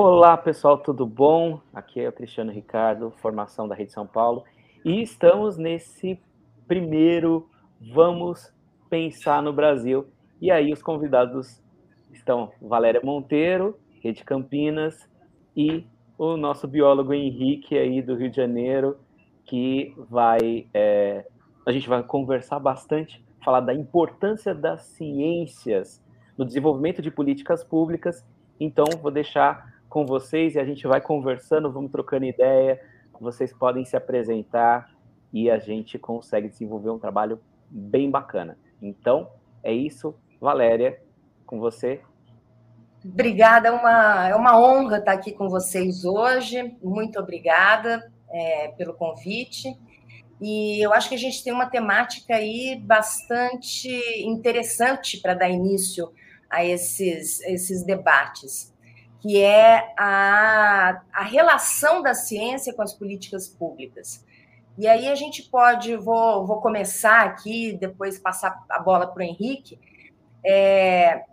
Olá, pessoal, tudo bom? Aqui é o Cristiano Ricardo, formação da Rede São Paulo, e estamos nesse primeiro Vamos Pensar no Brasil. E aí, os convidados estão Valéria Monteiro, Rede Campinas, e o nosso biólogo Henrique, aí do Rio de Janeiro, que vai. É, a gente vai conversar bastante, falar da importância das ciências no desenvolvimento de políticas públicas. Então, vou deixar com vocês e a gente vai conversando, vamos trocando ideia. Vocês podem se apresentar e a gente consegue desenvolver um trabalho bem bacana. Então, é isso. Valéria, com você. Obrigada, é uma, é uma honra estar aqui com vocês hoje. Muito obrigada é, pelo convite. E eu acho que a gente tem uma temática aí bastante interessante para dar início a esses, esses debates que é a, a relação da ciência com as políticas públicas. E aí a gente pode, vou, vou começar aqui, depois passar a bola para o Henrique, é,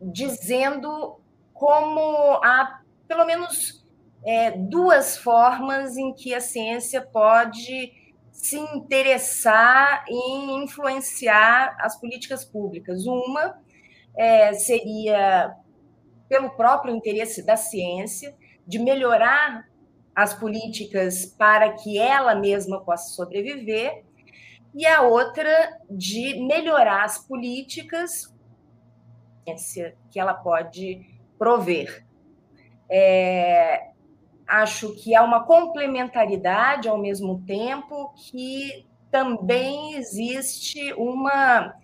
dizendo como há pelo menos é, duas formas em que a ciência pode se interessar em influenciar as políticas públicas. Uma é, seria pelo próprio interesse da ciência, de melhorar as políticas para que ela mesma possa sobreviver, e a outra de melhorar as políticas que ela pode prover. É, acho que há uma complementaridade ao mesmo tempo que também existe uma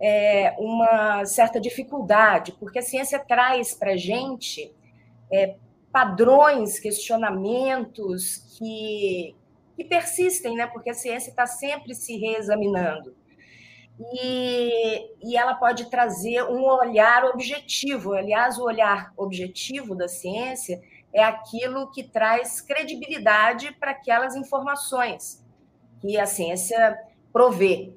é, uma certa dificuldade, porque a ciência traz para a gente é, padrões, questionamentos que, que persistem, né? porque a ciência está sempre se reexaminando. E, e ela pode trazer um olhar objetivo. Aliás, o olhar objetivo da ciência é aquilo que traz credibilidade para aquelas informações que a ciência provê.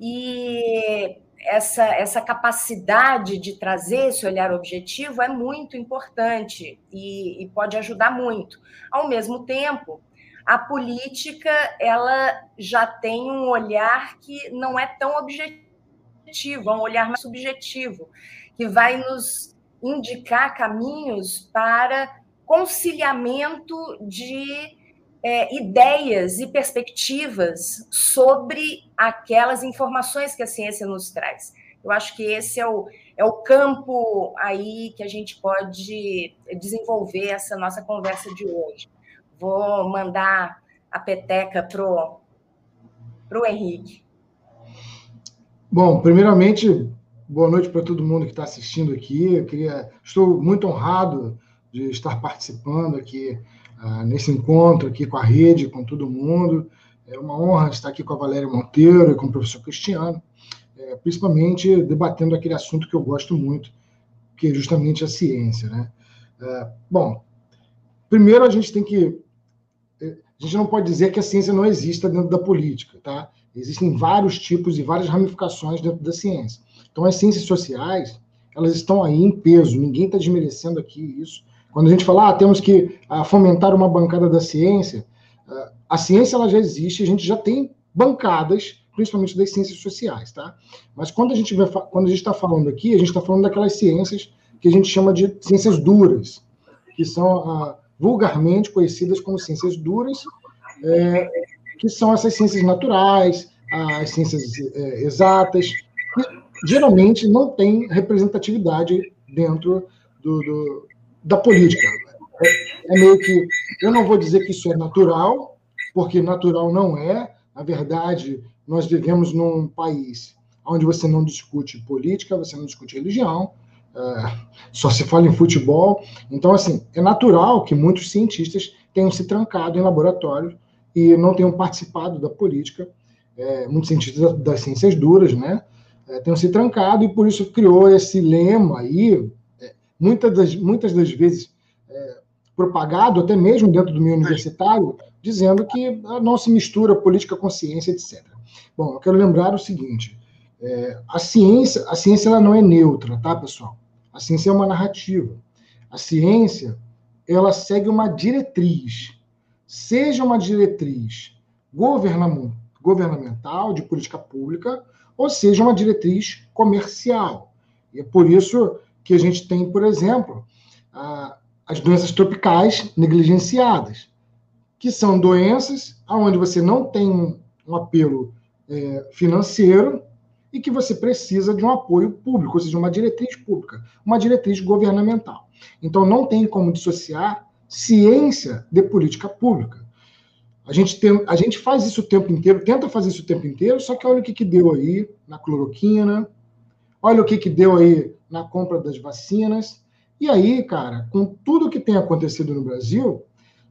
E essa, essa capacidade de trazer esse olhar objetivo é muito importante e, e, pode ajudar muito. Ao mesmo tempo, a política ela já tem um olhar que não é tão objetivo, é um olhar mais subjetivo, que vai nos indicar caminhos para conciliamento de é, ideias e perspectivas sobre aquelas informações que a ciência nos traz. Eu acho que esse é o, é o campo aí que a gente pode desenvolver essa nossa conversa de hoje. Vou mandar a peteca para o Henrique. Bom, primeiramente, boa noite para todo mundo que está assistindo aqui. Eu queria, estou muito honrado de estar participando aqui ah, nesse encontro aqui com a rede, com todo mundo. É uma honra estar aqui com a Valéria Monteiro e com o professor Cristiano, é, principalmente debatendo aquele assunto que eu gosto muito, que é justamente a ciência. Né? É, bom, primeiro a gente tem que. É, a gente não pode dizer que a ciência não exista dentro da política, tá? Existem vários tipos e várias ramificações dentro da ciência. Então, as ciências sociais, elas estão aí em peso, ninguém está desmerecendo aqui isso. Quando a gente fala, ah, temos que ah, fomentar uma bancada da ciência, ah, a ciência ela já existe, a gente já tem bancadas, principalmente das ciências sociais, tá? Mas quando a gente vai, quando a gente está falando aqui, a gente está falando daquelas ciências que a gente chama de ciências duras, que são ah, vulgarmente conhecidas como ciências duras, é, que são essas ciências naturais, as ciências é, exatas, que geralmente não têm representatividade dentro do, do, da política. É, é, meio que. Eu não vou dizer que isso é natural, porque natural não é. Na verdade, nós vivemos num país onde você não discute política, você não discute religião, é, só se fala em futebol. Então, assim, é natural que muitos cientistas tenham se trancado em laboratórios e não tenham participado da política. É, muitos cientistas das ciências duras, né? É, tenham se trancado e por isso criou esse lema aí, muitas das, muitas das vezes é, propagado, até mesmo dentro do meio universitário, dizendo que não se mistura política com ciência, etc. Bom, eu quero lembrar o seguinte: é, a ciência, a ciência ela não é neutra, tá, pessoal? A ciência é uma narrativa. A ciência ela segue uma diretriz, seja uma diretriz governamental, de política pública, ou seja uma diretriz comercial. E é por isso que a gente tem, por exemplo, as doenças tropicais negligenciadas, que são doenças onde você não tem um apelo é, financeiro e que você precisa de um apoio público, ou seja, uma diretriz pública, uma diretriz governamental. Então, não tem como dissociar ciência de política pública. A gente, tem, a gente faz isso o tempo inteiro, tenta fazer isso o tempo inteiro, só que olha o que, que deu aí na cloroquina, olha o que, que deu aí na compra das vacinas. E aí, cara, com tudo que tem acontecido no Brasil,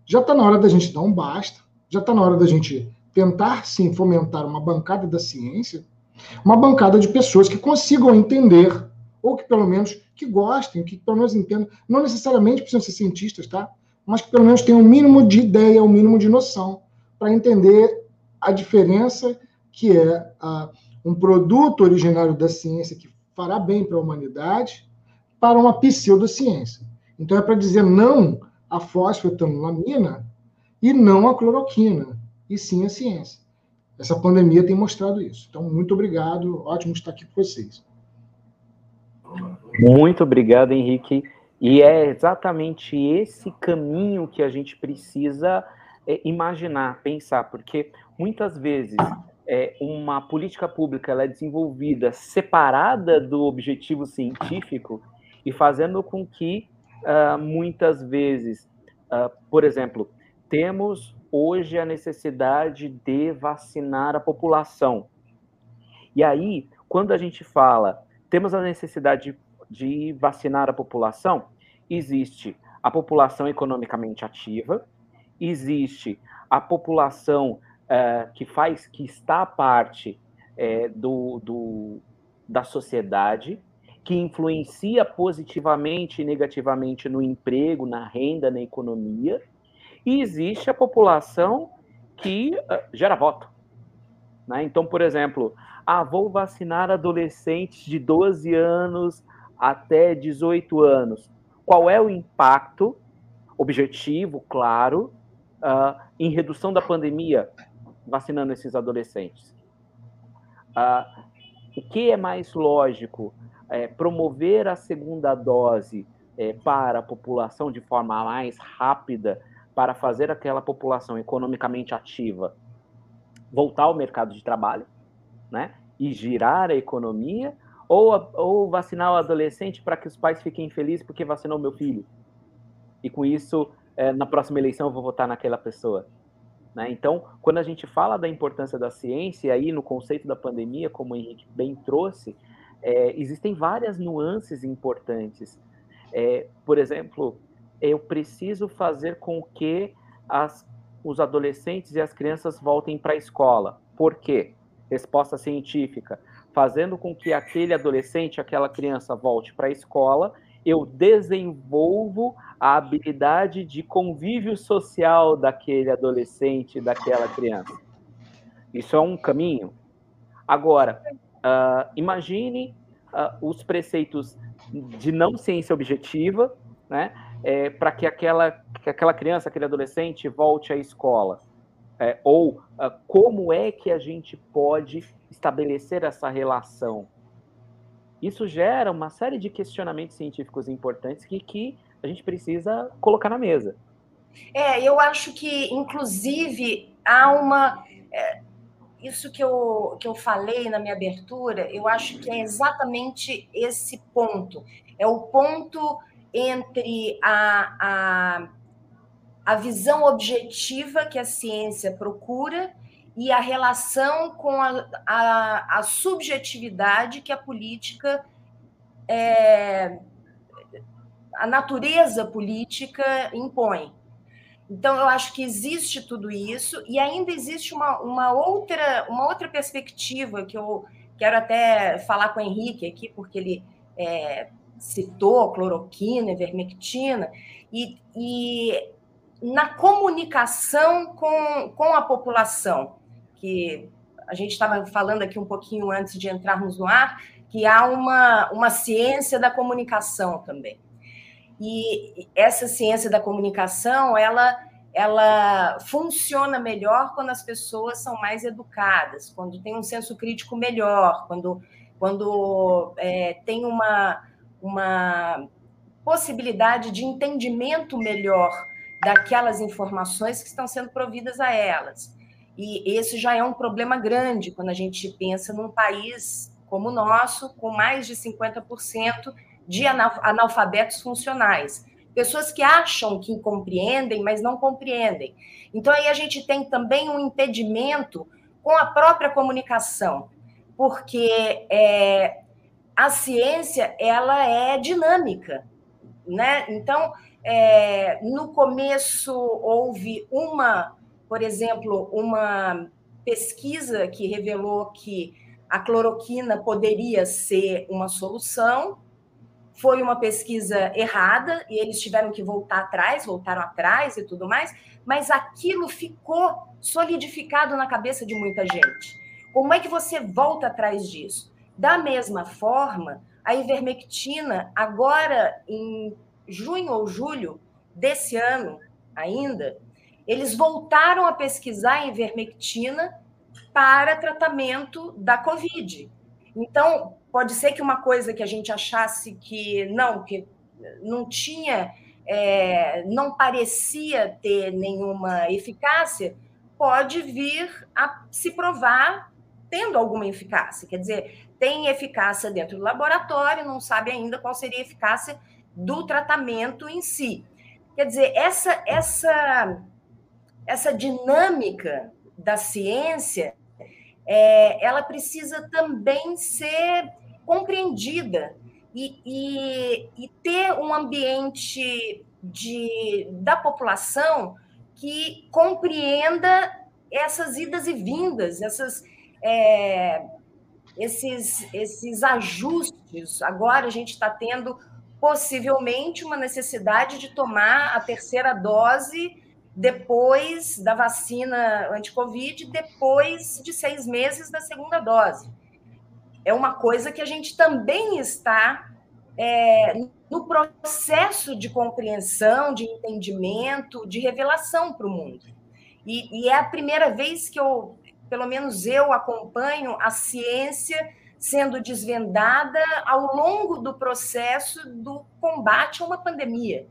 já está na hora da gente dar um basta, já está na hora da gente tentar, sim, fomentar uma bancada da ciência, uma bancada de pessoas que consigam entender, ou que pelo menos que gostem, que pelo menos entendam, não necessariamente precisam ser cientistas, tá? Mas que pelo menos tenham o um mínimo de ideia, o um mínimo de noção, para entender a diferença que é uh, um produto originário da ciência que fará bem para a humanidade para uma pseudociência. Então é para dizer não à fosfetanolamina e não à cloroquina, e sim à ciência. Essa pandemia tem mostrado isso. Então, muito obrigado. Ótimo estar aqui com vocês. Muito obrigado, Henrique. E é exatamente esse caminho que a gente precisa é, imaginar, pensar, porque muitas vezes é, uma política pública ela é desenvolvida separada do objetivo científico e fazendo com que uh, muitas vezes, uh, por exemplo, temos hoje a necessidade de vacinar a população. E aí, quando a gente fala, temos a necessidade de, de vacinar a população, existe a população economicamente ativa, existe a população uh, que faz, que está a parte uh, do, do, da sociedade, que influencia positivamente e negativamente no emprego, na renda, na economia, e existe a população que uh, gera voto. Né? Então, por exemplo, ah, vou vacinar adolescentes de 12 anos até 18 anos. Qual é o impacto objetivo, claro, uh, em redução da pandemia vacinando esses adolescentes? Uh, o que é mais lógico? É, promover a segunda dose é, para a população de forma mais rápida, para fazer aquela população economicamente ativa voltar ao mercado de trabalho, né? E girar a economia, ou, ou vacinar o adolescente para que os pais fiquem felizes porque vacinou meu filho. E com isso, é, na próxima eleição, eu vou votar naquela pessoa. Né? Então, quando a gente fala da importância da ciência, aí no conceito da pandemia, como o Henrique bem trouxe, é, existem várias nuances importantes. É, por exemplo, eu preciso fazer com que as, os adolescentes e as crianças voltem para a escola. Por quê? Resposta científica. Fazendo com que aquele adolescente, aquela criança volte para a escola, eu desenvolvo a habilidade de convívio social daquele adolescente, daquela criança. Isso é um caminho. Agora, uh, imagine uh, os preceitos de não ciência objetiva, né? é, para que aquela, que aquela criança, aquele adolescente volte à escola? É, ou uh, como é que a gente pode estabelecer essa relação? Isso gera uma série de questionamentos científicos importantes que, que a gente precisa colocar na mesa. É, eu acho que, inclusive, há uma. É, isso que eu, que eu falei na minha abertura, eu acho que é exatamente esse ponto. É o ponto entre a, a, a visão objetiva que a ciência procura e a relação com a, a, a subjetividade que a política, é, a natureza política impõe. Então, eu acho que existe tudo isso, e ainda existe uma, uma, outra, uma outra perspectiva que eu quero até falar com o Henrique aqui, porque ele é, citou, cloroquina, ivermectina, e, e na comunicação com, com a população, que a gente estava falando aqui um pouquinho antes de entrarmos no ar, que há uma, uma ciência da comunicação também. E essa ciência da comunicação, ela, ela funciona melhor quando as pessoas são mais educadas, quando tem um senso crítico melhor, quando, quando é, tem uma, uma possibilidade de entendimento melhor daquelas informações que estão sendo providas a elas. E esse já é um problema grande quando a gente pensa num país como o nosso, com mais de 50% de analfabetos funcionais. Pessoas que acham que compreendem, mas não compreendem. Então, aí a gente tem também um impedimento com a própria comunicação, porque é, a ciência ela é dinâmica, né? Então, é, no começo houve uma, por exemplo, uma pesquisa que revelou que a cloroquina poderia ser uma solução. Foi uma pesquisa errada e eles tiveram que voltar atrás, voltaram atrás e tudo mais, mas aquilo ficou solidificado na cabeça de muita gente. Como é que você volta atrás disso? Da mesma forma, a ivermectina, agora em junho ou julho desse ano ainda, eles voltaram a pesquisar a ivermectina para tratamento da Covid. Então, pode ser que uma coisa que a gente achasse que não, que não tinha, é, não parecia ter nenhuma eficácia, pode vir a se provar tendo alguma eficácia. Quer dizer, tem eficácia dentro do laboratório, não sabe ainda qual seria a eficácia do tratamento em si. Quer dizer, essa, essa, essa dinâmica da ciência, é, ela precisa também ser compreendida e, e, e, ter um ambiente de, da população que compreenda essas idas e vindas, essas, é, esses, esses ajustes. Agora a gente está tendo possivelmente uma necessidade de tomar a terceira dose depois da vacina anti-Covid, depois de seis meses da segunda dose. É uma coisa que a gente também está é, no processo de compreensão, de entendimento, de revelação para o mundo. E, e é a primeira vez que eu, pelo menos eu, acompanho a ciência sendo desvendada ao longo do processo do combate a uma pandemia.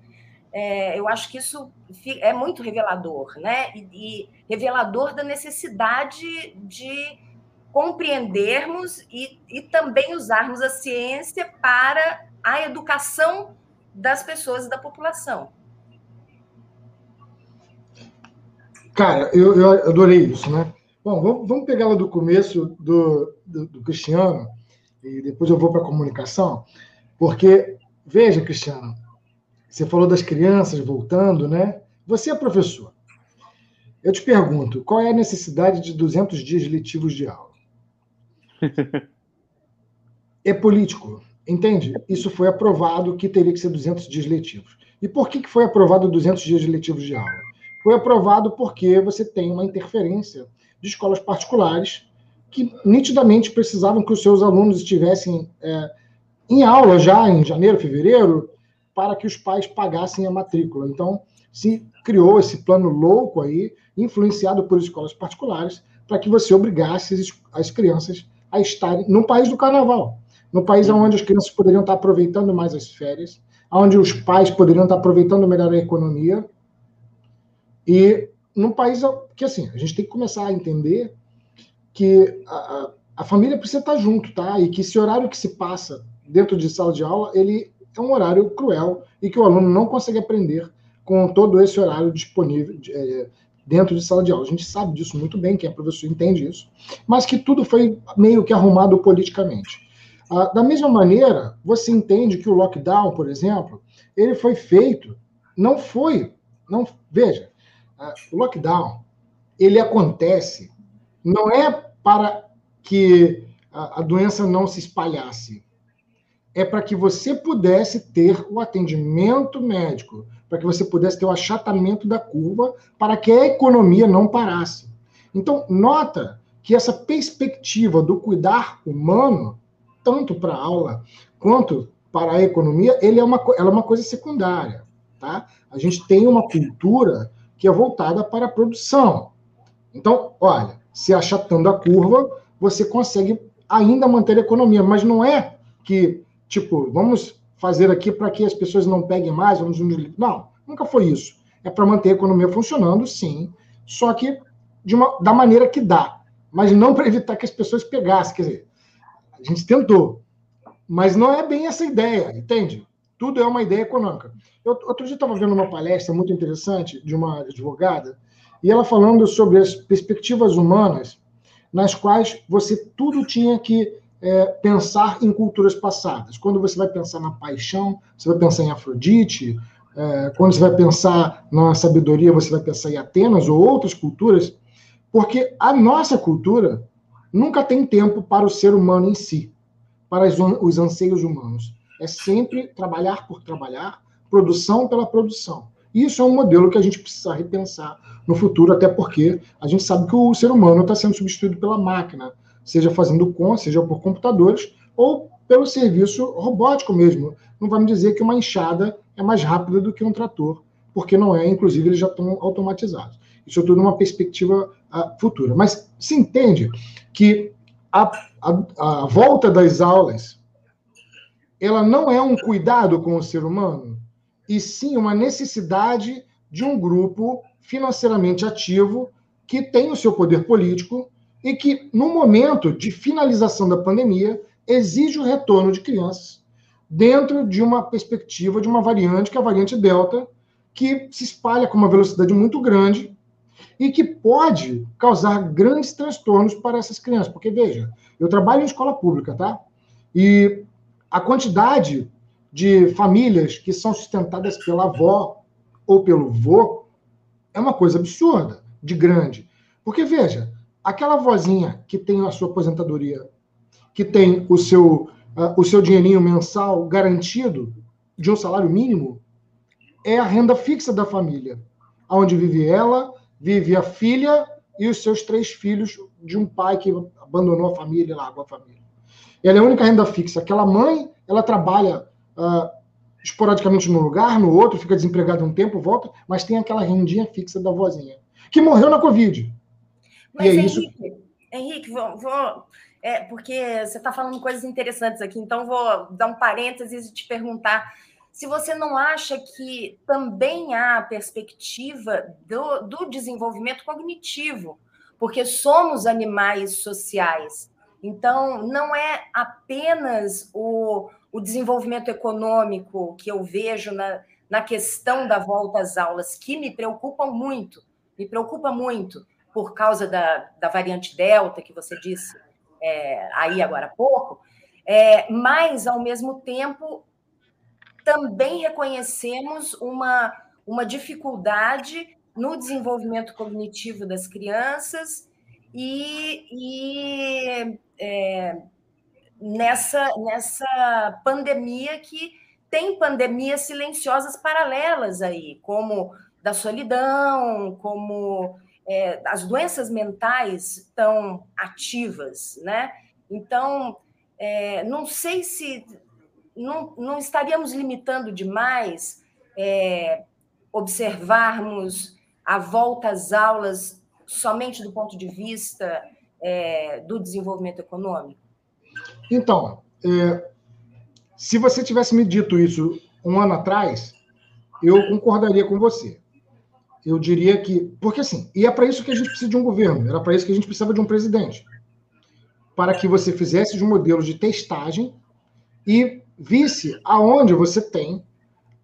É, eu acho que isso é muito revelador, né? E, e, revelador da necessidade de compreendermos e, e também usarmos a ciência para a educação das pessoas e da população. Cara, eu, eu adorei isso, né? Bom, vamos, pegar lá do começo do, do, do Cristiano, e depois eu vou para a comunicação, porque, veja, Cristiano, você falou das crianças voltando, né? Você é professor. Eu te pergunto, qual é a necessidade de 200 dias letivos de aula? é político, entende? Isso foi aprovado que teria que ser 200 dias letivos. E por que foi aprovado 200 dias letivos de aula? Foi aprovado porque você tem uma interferência de escolas particulares que nitidamente precisavam que os seus alunos estivessem é, em aula já em janeiro, fevereiro, para que os pais pagassem a matrícula. Então, se criou esse plano louco aí, influenciado por escolas particulares, para que você obrigasse as crianças a estarem no país do carnaval, no país onde as crianças poderiam estar aproveitando mais as férias, onde os pais poderiam estar aproveitando melhor a economia. E num país que, assim, a gente tem que começar a entender que a, a família precisa estar junto, tá? E que esse horário que se passa dentro de sala de aula, ele é um horário cruel e que o aluno não consegue aprender com todo esse horário disponível é, dentro de sala de aula. A gente sabe disso muito bem, quem é professor entende isso, mas que tudo foi meio que arrumado politicamente. Ah, da mesma maneira, você entende que o lockdown, por exemplo, ele foi feito, não foi, não veja, o lockdown, ele acontece não é para que a, doença não se espalhasse, é para que você pudesse ter o atendimento médico, para que você pudesse ter o achatamento da curva, para que a economia não parasse. Então, nota que essa perspectiva do cuidar humano, tanto para a aula quanto para a economia, ele é uma, ela é uma coisa secundária. Tá? A gente tem uma cultura que é voltada para a produção. Então, olha, se achatando a curva, você consegue ainda manter a economia, mas não é que, tipo, vamos fazer aqui para que as pessoas não peguem mais, vamos Não, nunca foi isso. É para manter a economia funcionando, sim, só que de uma, da maneira que dá, mas não para evitar que as pessoas pegassem. Quer dizer, a gente tentou, mas não é bem essa ideia, entende? Tudo é uma ideia econômica. Eu, outro dia estava vendo uma palestra muito interessante de uma advogada, e ela falando sobre as perspectivas humanas, nas quais você tudo tinha que é, pensar em culturas passadas. Quando você vai pensar na paixão, você vai pensar em Afrodite, é, quando você vai pensar na sabedoria, você vai pensar em Atenas ou outras culturas, porque a nossa cultura nunca tem tempo para o ser humano em si, para os anseios humanos. É sempre trabalhar por trabalhar, produção pela produção. Isso é um modelo que a gente precisa repensar no futuro, até porque a gente sabe que o ser humano está sendo substituído pela máquina, seja fazendo com, seja por computadores, ou pelo serviço robótico mesmo. Não vamos dizer que uma enxada é mais rápida do que um trator, porque não é, inclusive eles já estão automatizados. Isso é tudo uma perspectiva uh, futura. Mas se entende que a, a, a volta das aulas ela não é um cuidado com o ser humano, e sim uma necessidade de um grupo financeiramente ativo que tem o seu poder político e que, no momento de finalização da pandemia, exige o retorno de crianças dentro de uma perspectiva de uma variante, que é a variante Delta, que se espalha com uma velocidade muito grande e que pode causar grandes transtornos para essas crianças. Porque, veja, eu trabalho em escola pública, tá? E a quantidade de famílias que são sustentadas pela avó ou pelo vô é uma coisa absurda, de grande. Porque, veja, aquela vozinha que tem a sua aposentadoria, que tem o seu, uh, o seu dinheirinho mensal garantido de um salário mínimo, é a renda fixa da família, onde vive ela, vive a filha e os seus três filhos de um pai que abandonou a família, largou a família. Ela é a única renda fixa. Aquela mãe, ela trabalha uh, esporadicamente num lugar, no outro, fica desempregado um tempo, volta, mas tem aquela rendinha fixa da vozinha, que morreu na Covid. Mas, é Henrique, isso... Henrique, vou, vou é, porque você está falando coisas interessantes aqui, então vou dar um parênteses e te perguntar se você não acha que também há perspectiva do, do desenvolvimento cognitivo, porque somos animais sociais. Então, não é apenas o, o desenvolvimento econômico que eu vejo na, na questão da volta às aulas, que me preocupam muito, me preocupa muito, por causa da, da variante Delta, que você disse é, aí agora há pouco, é, mas, ao mesmo tempo, também reconhecemos uma, uma dificuldade no desenvolvimento cognitivo das crianças e, e é, nessa, nessa pandemia que tem pandemias silenciosas paralelas aí, como da solidão, como é, as doenças mentais estão ativas, né? Então, é, não sei se não, não estaríamos limitando demais é, observarmos a volta às aulas somente do ponto de vista é, do desenvolvimento econômico? Então, é, se você tivesse me dito isso um ano atrás, eu concordaria com você. Eu diria que. Porque assim, e é para isso que a gente precisa de um governo, era para isso que a gente precisava de um presidente. Para que você fizesse um modelo de testagem e visse aonde você tem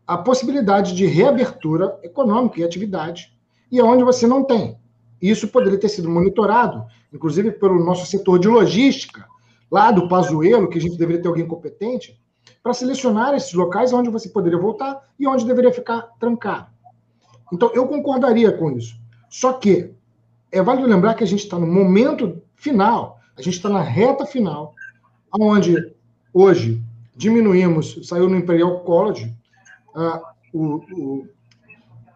a possibilidade de reabertura econômica e atividade e aonde você não tem. Isso poderia ter sido monitorado, inclusive pelo nosso setor de logística, lá do Pazuello, que a gente deveria ter alguém competente, para selecionar esses locais onde você poderia voltar e onde deveria ficar trancado. Então, eu concordaria com isso. Só que é válido lembrar que a gente está no momento final, a gente está na reta final, onde hoje diminuímos, saiu no Imperial College, uh, o, o,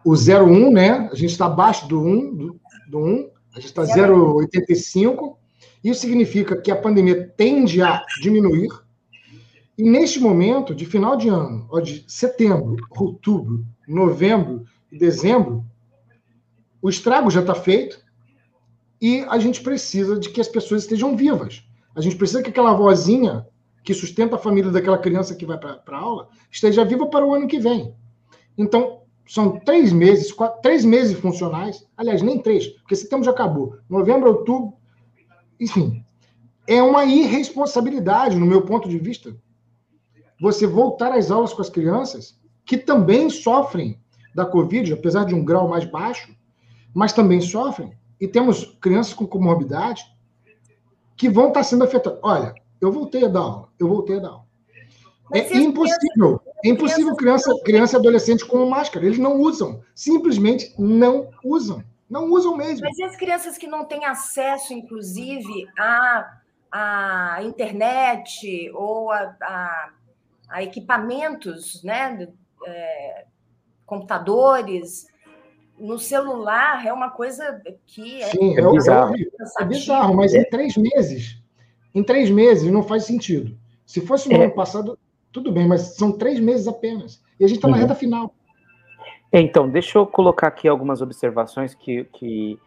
o 0,1, né? A gente está abaixo do 1, do, do 1 a gente está 0,85. Isso significa que a pandemia tende a diminuir E neste momento, de final de ano, ó, de setembro, outubro, novembro dezembro, o estrago já está feito e a gente precisa de que as pessoas estejam vivas. A gente precisa que aquela vozinha que sustenta a família daquela criança que vai para a aula esteja viva para o ano que vem. Então, são três meses, quatro, três meses funcionais, aliás, nem três, porque setembro já acabou. Novembro, outubro, enfim. É uma irresponsabilidade, no meu ponto de vista, você voltar às aulas com as crianças que também sofrem da Covid, apesar de um grau mais baixo, mas também sofrem. E temos crianças com comorbidade que vão estar sendo afetadas. Olha, eu voltei a dar aula, eu voltei a dar aula. é impossível, é impossível criança, criança e adolescente com máscara. Eles não usam, simplesmente não usam. Não usam mesmo. Mas e as crianças que não têm acesso, inclusive, à, à internet ou a, a a equipamentos, né, é, computadores, no celular é uma coisa que é, Sim, é, é bizarro. É, bizarro, mas em três meses, em três meses não faz sentido. Se fosse no é. ano passado, tudo bem, mas são três meses apenas. E a gente está na uhum. reta final. É, então, deixa eu colocar aqui algumas observações que, que,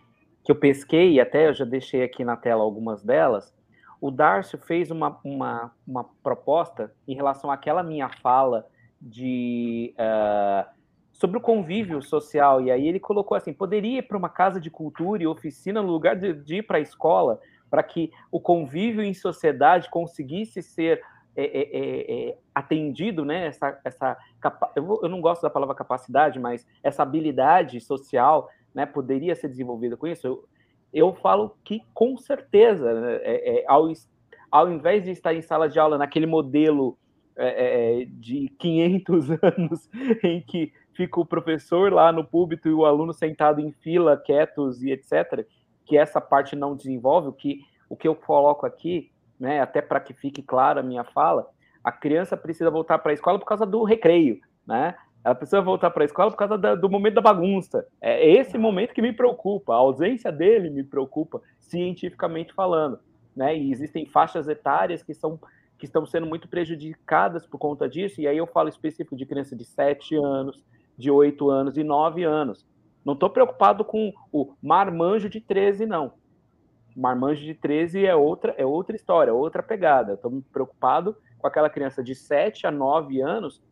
que eu pesquei, e até eu já deixei aqui na tela algumas delas, o Darcio fez uma, uma, uma proposta em relação àquela minha fala de uh, sobre o convívio social, e aí ele colocou assim, poderia ir para uma casa de cultura e oficina no lugar de, de ir para a escola, para que o convívio em sociedade conseguisse ser é, é, é, é atendido, né? Essa, essa eu, vou, eu, não gosto da palavra capacidade, mas essa habilidade social, né? Poderia ser desenvolvida com isso. Eu, eu falo que com certeza, né, é, é, ao, ao invés de estar em sala de aula naquele modelo de 500 anos em que fica o professor lá no púlpito e o aluno sentado em fila, quietos e etc., que essa parte não desenvolve, o que, o que eu coloco aqui, né, até para que fique clara a minha fala, a criança precisa voltar para a escola por causa do recreio, né? Ela precisa voltar para a escola por causa da, do momento da bagunça. É esse momento que me preocupa. A ausência dele me preocupa, cientificamente falando. Né? E existem faixas etárias que, são, que estão sendo muito prejudicadas por conta disso. E aí eu falo específico de criança de 7 anos, de 8 anos e 9 anos. Não estou preocupado com o marmanjo de 13, não. Marmanjo de 13 é outra, é outra história, outra pegada. Estou preocupado com aquela criança de 7 a 9 anos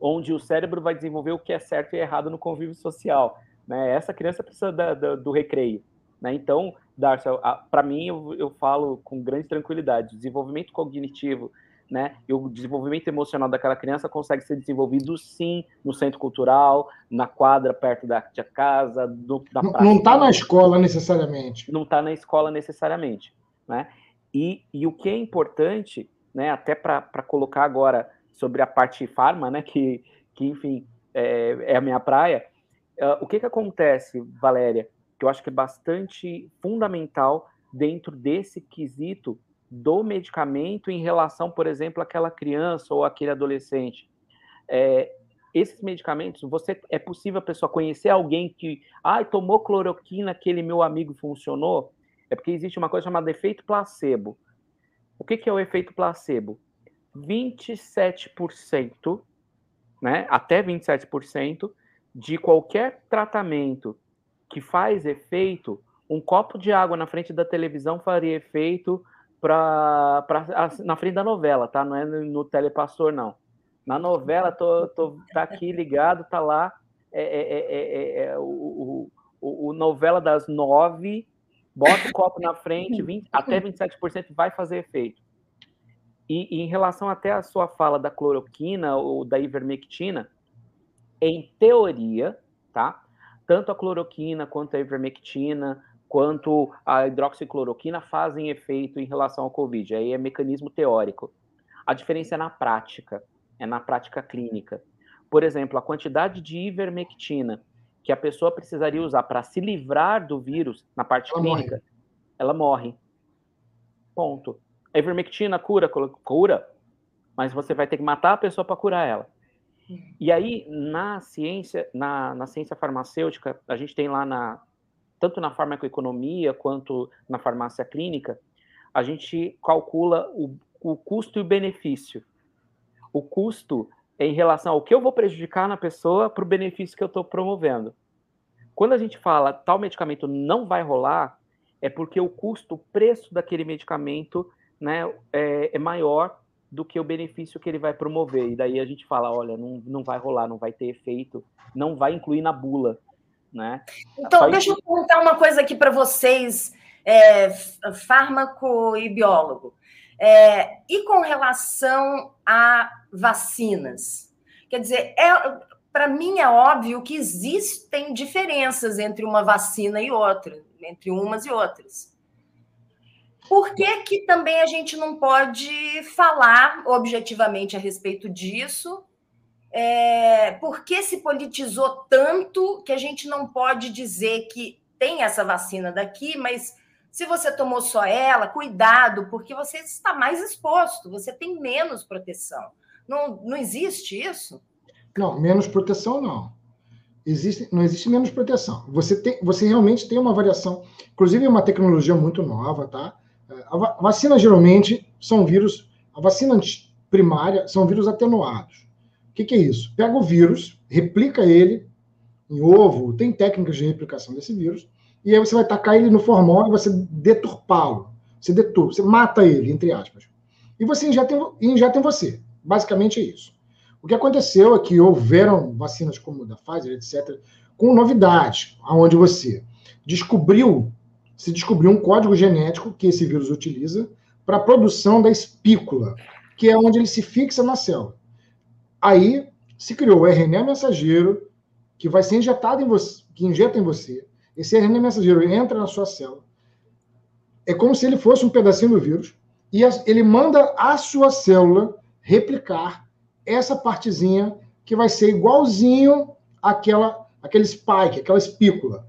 onde o cérebro vai desenvolver o que é certo e errado no convívio social. Né? Essa criança precisa da, da, do recreio. Né? Então, Darcy, para mim, eu, eu, falo com grande tranquilidade: desenvolvimento cognitivo né, e o desenvolvimento emocional daquela criança consegue ser desenvolvido sim no centro cultural, na quadra perto da, da casa, do, da. Não está na escola necessariamente. Não está na escola necessariamente. Né? E, e o que é importante, né, até para colocar agora sobre a parte farma, né, que, que enfim, é, é a minha praia. Uh, o que, que acontece, Valéria, que eu acho que é bastante fundamental dentro desse quesito do medicamento em relação, por exemplo, àquela criança ou aquele adolescente. É, esses medicamentos, você é possível a pessoa conhecer alguém que, ah, tomou cloroquina, aquele meu amigo funcionou? É porque existe uma coisa chamada efeito placebo. O que, que é o efeito placebo? 27%, né, até 27% de qualquer tratamento que faz efeito, um copo de água na frente da televisão faria efeito pra, pra, na frente da novela, tá? Não é no telepastor, não. Na novela, tô, tô, tá aqui ligado, tá lá, é, é, é, é o, o, o, novela das nove, bota o copo na frente, 20, até 27% vai fazer efeito. E, e, em relação até à sua fala da cloroquina ou da ivermectina, em teoria, tá? Tanto a cloroquina quanto a ivermectina, quanto a hidroxicloroquina fazem efeito em relação ao Covid. Aí é mecanismo teórico. A diferença é na prática, é na prática clínica. Por exemplo, a quantidade de ivermectina que a pessoa precisaria usar para se livrar do vírus na parte ela clínica, morre. ela morre. Ponto. A ivermectina cura, cura, mas você vai ter que matar a pessoa para curar ela. Hum. E aí, na ciência, na, na ciência farmacêutica, a gente tem lá na tanto na farmacoeconomia quanto na farmácia clínica, a gente calcula o, o custo e o benefício. o custo é em relação ao que eu vou prejudicar na pessoa para o benefício que eu estou promovendo. Quando a gente fala tal medicamento não vai rolar, é porque o custo, o preço daquele medicamento né, é, é maior do que o benefício que ele vai promover. E daí a gente fala, olha, não, não vai rolar, não vai ter efeito, não vai incluir na bula. Né? Então, Só deixa eu perguntar uma coisa aqui para vocês, é, fármaco e biólogo. É, e com relação a vacinas? Quer dizer, é, para mim é óbvio que existem diferenças entre uma vacina e outra, entre umas e outras. Por que, que também a gente não pode falar objetivamente a respeito disso? É, por que se politizou tanto que a gente não pode dizer que tem essa vacina daqui, mas se você tomou só ela, cuidado, porque você está mais exposto, você tem menos proteção. Não, não existe isso? Não, menos proteção não. Existe, não existe menos proteção. Você, tem, você realmente tem uma variação. Inclusive, é uma tecnologia muito nova, tá? A vacina geralmente são vírus. A vacina primária são vírus atenuados. Que, que é isso? Pega o vírus, replica ele em ovo, tem técnicas de replicação desse vírus, e aí você vai tacar ele no formol e você deturpá-lo. Você deturpa, você mata ele, entre aspas. E você injeta em, injeta em você. Basicamente é isso. O que aconteceu é que houveram vacinas como da Pfizer, etc., com novidades, aonde você descobriu, se descobriu um código genético que esse vírus utiliza para a produção da espícula, que é onde ele se fixa na célula. Aí se criou o RNA mensageiro que vai ser injetado em você, que injeta em você, esse RNA mensageiro entra na sua célula. É como se ele fosse um pedacinho do vírus e ele manda a sua célula replicar essa partezinha que vai ser igualzinho àquela, àquele spike, aquela espícula.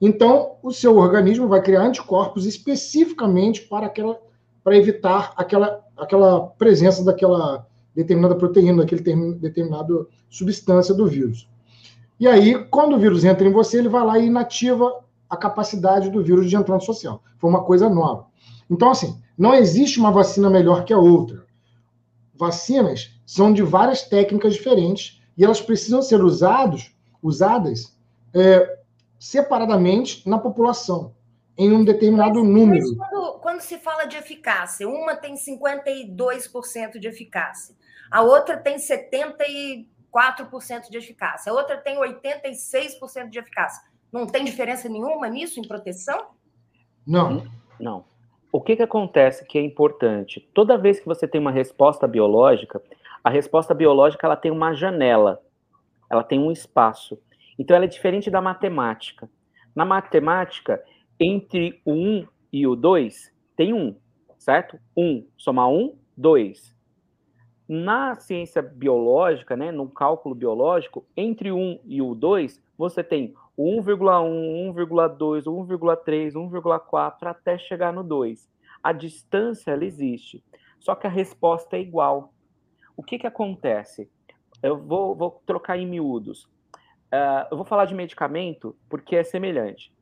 Então, o seu organismo vai criar anticorpos especificamente para aquela para evitar aquela, aquela presença daquela determinada proteína, daquele determinado substância do vírus. E aí, quando o vírus entra em você, ele vai lá e inativa a capacidade do vírus de entrar no social. Foi uma coisa nova. Então, assim, não existe uma vacina melhor que a outra. Vacinas são de várias técnicas diferentes e elas precisam ser usados, usadas é, separadamente na população, em um determinado número. Mas quando, quando se fala de eficácia, uma tem 52% de eficácia, a outra tem 70% 4% de eficácia, a outra tem 86% de eficácia. Não tem diferença nenhuma nisso em proteção? Não. Não. O que, que acontece que é importante? Toda vez que você tem uma resposta biológica, a resposta biológica ela tem uma janela, ela tem um espaço. Então ela é diferente da matemática. Na matemática, entre o 1 e o 2, tem 1, certo? 1 somar 1, 2. Na ciência biológica, né, no cálculo biológico, entre 1 e o 2, você tem 1,1, 1,2, 1,3, 1,4 até chegar no 2. A distância ela existe, só que a resposta é igual. O que, que acontece? Eu vou, vou trocar em miúdos. Uh, eu vou falar de medicamento porque é semelhante.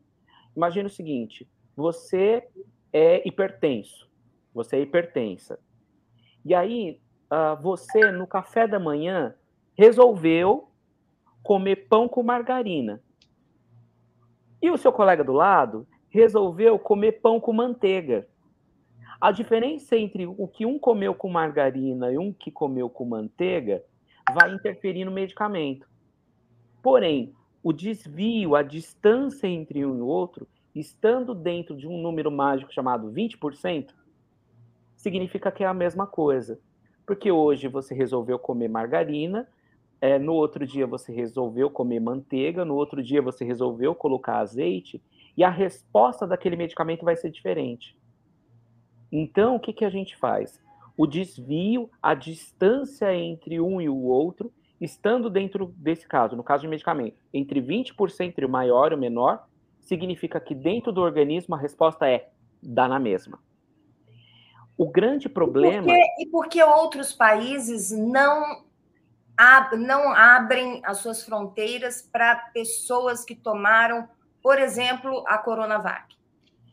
Imagina o seguinte: você é hipertenso, você é hipertensa. E aí, uh, você, no café da manhã, resolveu comer pão com margarina. E o seu colega do lado resolveu comer pão com manteiga. A diferença entre o que um comeu com margarina e um que comeu com manteiga vai interferir no medicamento. Porém, o desvio, a distância entre um e outro, estando dentro de um número mágico chamado 20%, significa que é a mesma coisa. Porque hoje você resolveu comer margarina, é, no outro dia você resolveu comer manteiga, no outro dia você resolveu colocar azeite, e a resposta daquele medicamento vai ser diferente. Então, o que, que a gente faz? O desvio, a distância entre um e o outro, estando dentro desse caso, no caso de medicamento, entre 20% entre o maior e o menor, significa que dentro do organismo a resposta é dá na mesma. O grande problema. E por que, outros países não, ab, não abrem as suas fronteiras para pessoas que tomaram, por exemplo, a Coronavac?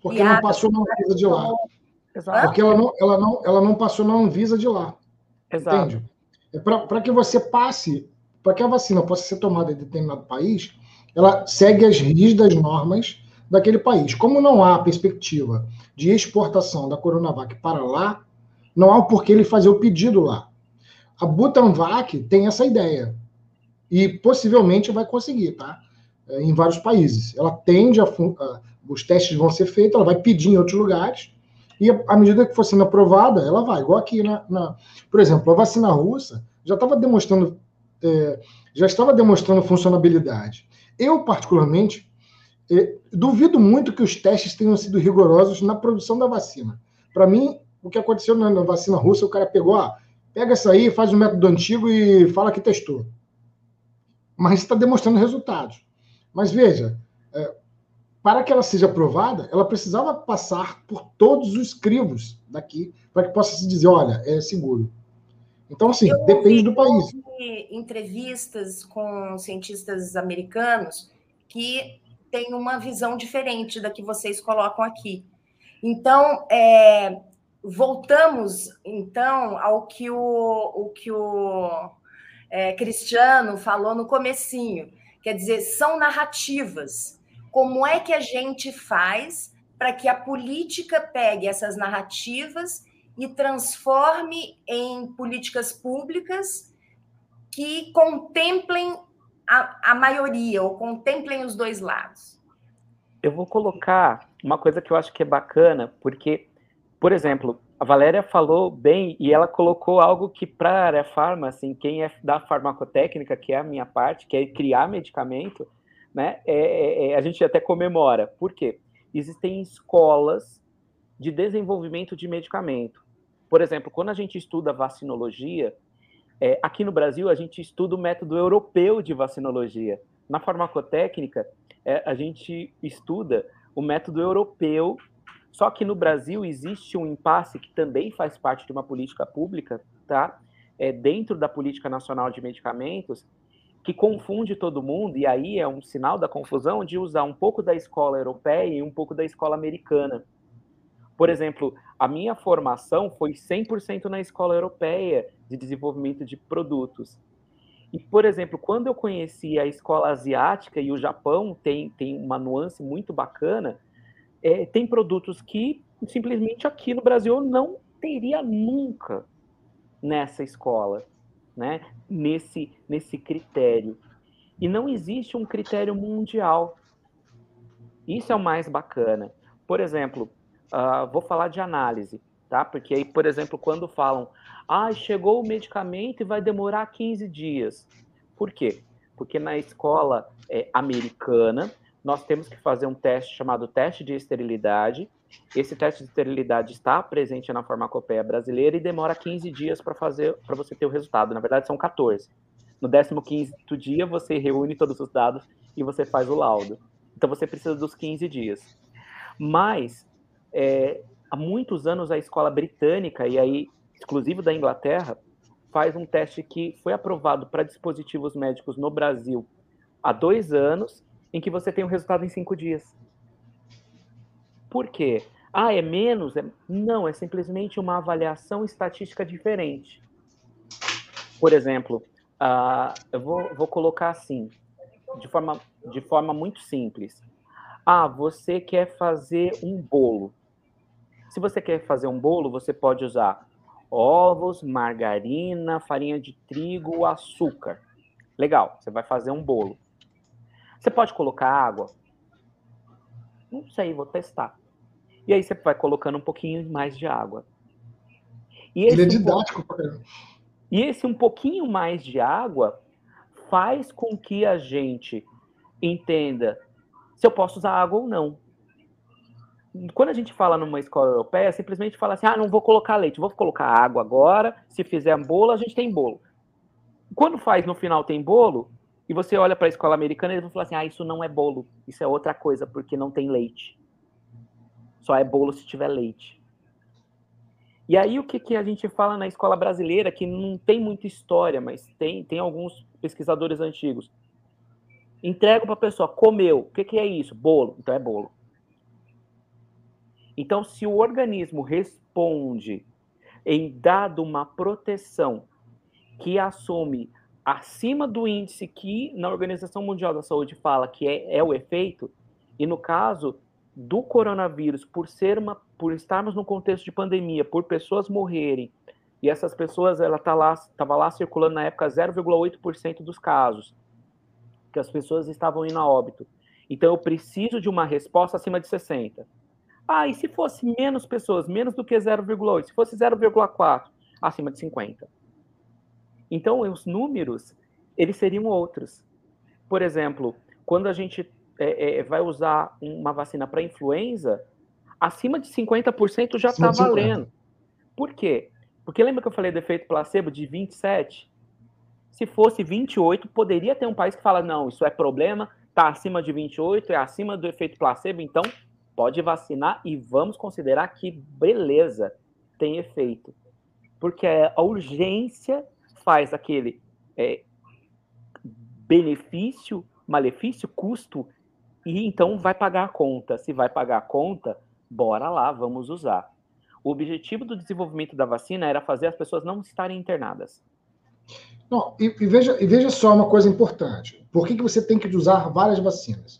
Porque não passou na Anvisa de lá. Exato. Porque ela não, ela, não, ela não passou na Anvisa de lá. Exato. Entende? É para que você passe, para que a vacina possa ser tomada em determinado país, ela segue as rígidas normas daquele país. Como não há perspectiva de exportação da Coronavac para lá, não há o porquê ele fazer o pedido lá. A Butanvac tem essa ideia e possivelmente vai conseguir, tá? É, em vários países. Ela tende a os testes vão ser feitos, ela vai pedir em outros lugares e à medida que for sendo aprovada, ela vai. Igual aqui na, na por exemplo, a vacina russa já estava demonstrando é, já estava demonstrando funcionabilidade. Eu particularmente é, duvido muito que os testes tenham sido rigorosos na produção da vacina. Para mim, o que aconteceu na, na, vacina russa, o cara pegou, ah, pega essa aí, faz o método antigo e fala que testou. Mas está demonstrando resultados. Mas veja, é, para que ela seja aprovada, ela precisava passar por todos os crivos daqui para que possa se dizer, olha, é seguro. Então, assim, eu depende do país. entrevistas com cientistas americanos que têm uma visão diferente da que vocês colocam aqui. Então, é, voltamos então ao que o, o que o é, Cristiano falou no comecinho. Quer dizer, são narrativas. Como é que a gente faz para que a política pegue essas narrativas e transforme em políticas públicas que contemplem a, a maioria ou contemplem os dois lados? Eu vou colocar uma coisa que eu acho que é bacana, porque por exemplo, a Valéria falou bem e ela colocou algo que para a área farma, assim, quem é da farmacotécnica, que é a minha parte, que é criar medicamento, né, é, é, é, a gente até comemora. Por quê? Existem escolas de desenvolvimento de medicamento. Por exemplo, quando a gente estuda vacinologia, é, aqui no Brasil a gente estuda o método europeu de vacinologia. Na farmacotécnica, é, a gente estuda o método europeu só que no Brasil existe um impasse que também faz parte de uma política pública, tá? É, dentro da política nacional de medicamentos, que confunde todo mundo, e aí é um sinal da confusão de usar um pouco da escola europeia e um pouco da escola americana. Por exemplo, a minha formação foi 100% na escola europeia de desenvolvimento de produtos. E, por exemplo, quando eu conheci a escola asiática e o Japão tem, tem uma nuance muito bacana, é, tem produtos que simplesmente aqui no Brasil não teria nunca nessa escola, né? Nesse, nesse critério. E não existe um critério mundial. Isso é o mais bacana. Por exemplo, uh, vou falar de análise, tá? Porque aí, por exemplo, quando falam, ah, chegou o medicamento e vai demorar 15 dias. Por quê? Porque na escola é, americana, nós temos que fazer um teste chamado teste de esterilidade. Esse teste de esterilidade está presente na farmacopeia brasileira e demora 15 dias para fazer para você ter o resultado. Na verdade, são 14. No 15 dia, você reúne todos os dados e você faz o laudo. Então, você precisa dos 15 dias. Mas, é, há muitos anos, a escola britânica, e aí, exclusivo da Inglaterra, faz um teste que foi aprovado para dispositivos médicos no Brasil há dois anos em que você tem o um resultado em cinco dias. Por quê? Ah, é menos? É... Não, é simplesmente uma avaliação estatística diferente. Por exemplo, uh, eu vou, vou colocar assim, de forma, de forma muito simples. Ah, você quer fazer um bolo. Se você quer fazer um bolo, você pode usar ovos, margarina, farinha de trigo, açúcar. Legal, você vai fazer um bolo. Você pode colocar água? Não sei, vou testar. E aí você vai colocando um pouquinho mais de água. E Ele é didático. Um e esse um pouquinho mais de água faz com que a gente entenda se eu posso usar água ou não. Quando a gente fala numa escola europeia, simplesmente fala assim: ah, não vou colocar leite, vou colocar água agora. Se fizer bolo, a gente tem bolo. Quando faz no final tem bolo, e você olha para a escola americana e eles vão falar assim: ah, isso não é bolo, isso é outra coisa, porque não tem leite. Só é bolo se tiver leite. E aí o que, que a gente fala na escola brasileira, que não tem muita história, mas tem, tem alguns pesquisadores antigos. Entrega para a pessoa, comeu, o que, que é isso? Bolo, então é bolo. Então, se o organismo responde em dado uma proteção que assume acima do índice que na Organização Mundial da Saúde fala que é, é o efeito, e no caso do coronavírus, por ser uma, por estarmos num contexto de pandemia, por pessoas morrerem, e essas pessoas, ela tá lá, estava lá circulando na época 0,8% dos casos, que as pessoas estavam indo a óbito. Então eu preciso de uma resposta acima de 60. Ah, e se fosse menos pessoas, menos do que 0,8, se fosse 0,4, acima de 50. Então os números, eles seriam outros. Por exemplo, quando a gente é, é, vai usar uma vacina para influenza, acima de 50% já está valendo. Por quê? Porque lembra que eu falei do efeito placebo de 27? Se fosse 28, poderia ter um país que fala: não, isso é problema, está acima de 28, é acima do efeito placebo, então pode vacinar e vamos considerar que beleza, tem efeito. Porque a urgência faz aquele é, benefício, malefício, custo, e então vai pagar a conta. Se vai pagar a conta, bora lá, vamos usar. O objetivo do desenvolvimento da vacina era fazer as pessoas não estarem internadas. Não, e, e, veja, e veja só uma coisa importante. Por que, que você tem que usar várias vacinas?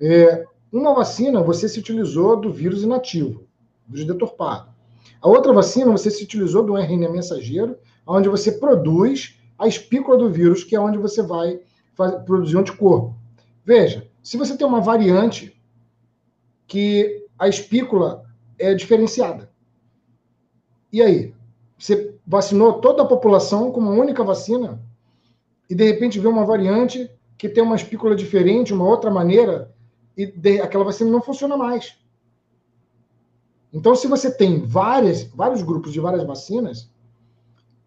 É, uma vacina você se utilizou do vírus inativo, vírus deturpado. A outra vacina você se utilizou do RNA mensageiro, onde você produz a espícula do vírus, que é onde você vai fazer, produzir anticorpo. Veja, se você tem uma variante que a espícula é diferenciada, e aí? Você vacinou toda a população com uma única vacina e de repente vê uma variante que tem uma espícula diferente, uma outra maneira, e de, aquela vacina não funciona mais. Então, se você tem várias, vários grupos de várias vacinas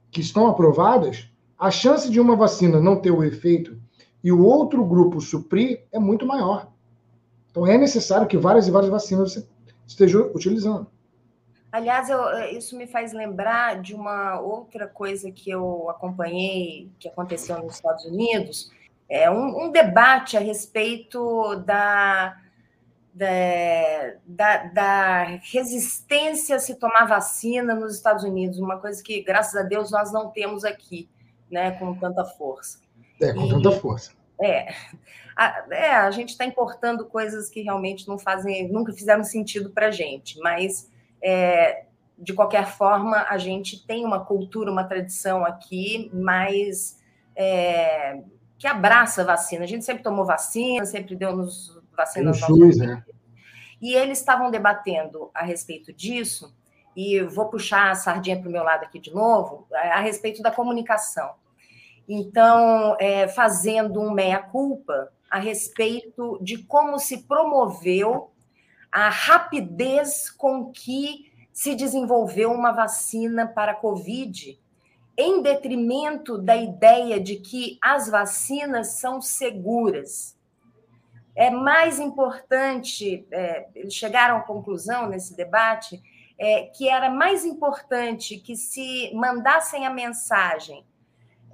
que estão aprovadas, a chance de uma vacina não ter o efeito e o outro grupo suprir é muito maior. Então, é necessário que várias e várias vacinas você esteja utilizando. Aliás, eu, eh, isso me faz lembrar de uma outra coisa que eu acompanhei, que aconteceu nos Estados Unidos, é um, um debate a respeito da, da, da, resistência a se tomar vacina nos Estados Unidos, uma coisa que, graças a Deus, nós não temos aqui, né, com tanta força. É, com e, tanta força. É, a, é, a gente está importando coisas que realmente não fazem, nunca fizeram sentido para a gente, mas é, de qualquer forma, a gente tem uma cultura, uma tradição aqui mais é, que abraça a vacina. A gente sempre tomou vacina, sempre deu-nos vacinas. SUS, né? E eles estavam debatendo a respeito disso, e vou puxar a sardinha para o meu lado aqui de novo, a respeito da comunicação. Então, é, fazendo um meia-culpa a respeito de como se promoveu a rapidez com que se desenvolveu uma vacina para a Covid, em detrimento da ideia de que as vacinas são seguras. É mais importante, é, eles chegaram à conclusão nesse debate, é, que era mais importante que se mandassem a mensagem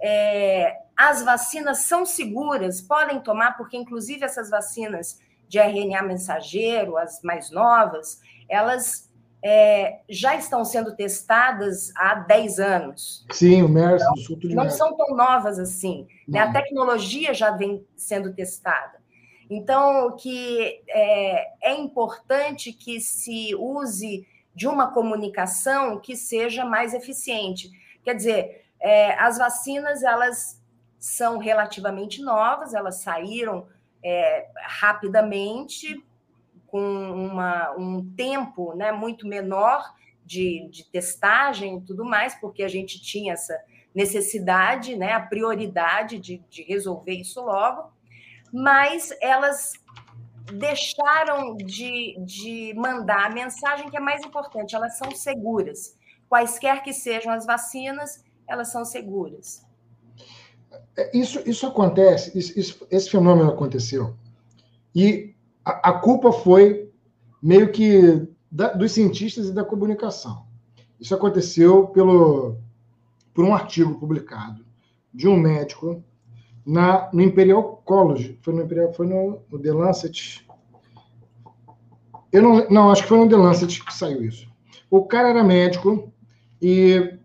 é, as vacinas são seguras, podem tomar, porque inclusive essas vacinas de RNA mensageiro, as mais novas, elas é, já estão sendo testadas há 10 anos. Sim, o MERS então, do sul de Não são tão novas assim. Né? A tecnologia já vem sendo testada. Então, que é, é importante que se use de uma comunicação que seja mais eficiente. Quer dizer, é, as vacinas, elas são relativamente novas, elas saíram é, rapidamente, com uma, um tempo né, muito menor de, de testagem e tudo mais, porque a gente tinha essa necessidade, né, a prioridade de, de resolver isso logo, mas elas deixaram de, de mandar a mensagem que é mais importante, elas são seguras. Quaisquer que sejam as vacinas, elas são seguras. É, isso, isso acontece, isso, isso, esse fenômeno aconteceu. E a, a culpa foi meio que da, dos cientistas e da comunicação. Isso aconteceu pelo, por um artigo publicado de um médico na, no Imperial College. Foi no, Imperial, foi no, no The Lancet. Eu não, não, acho que foi no The Lancet que saiu isso. O cara era médico e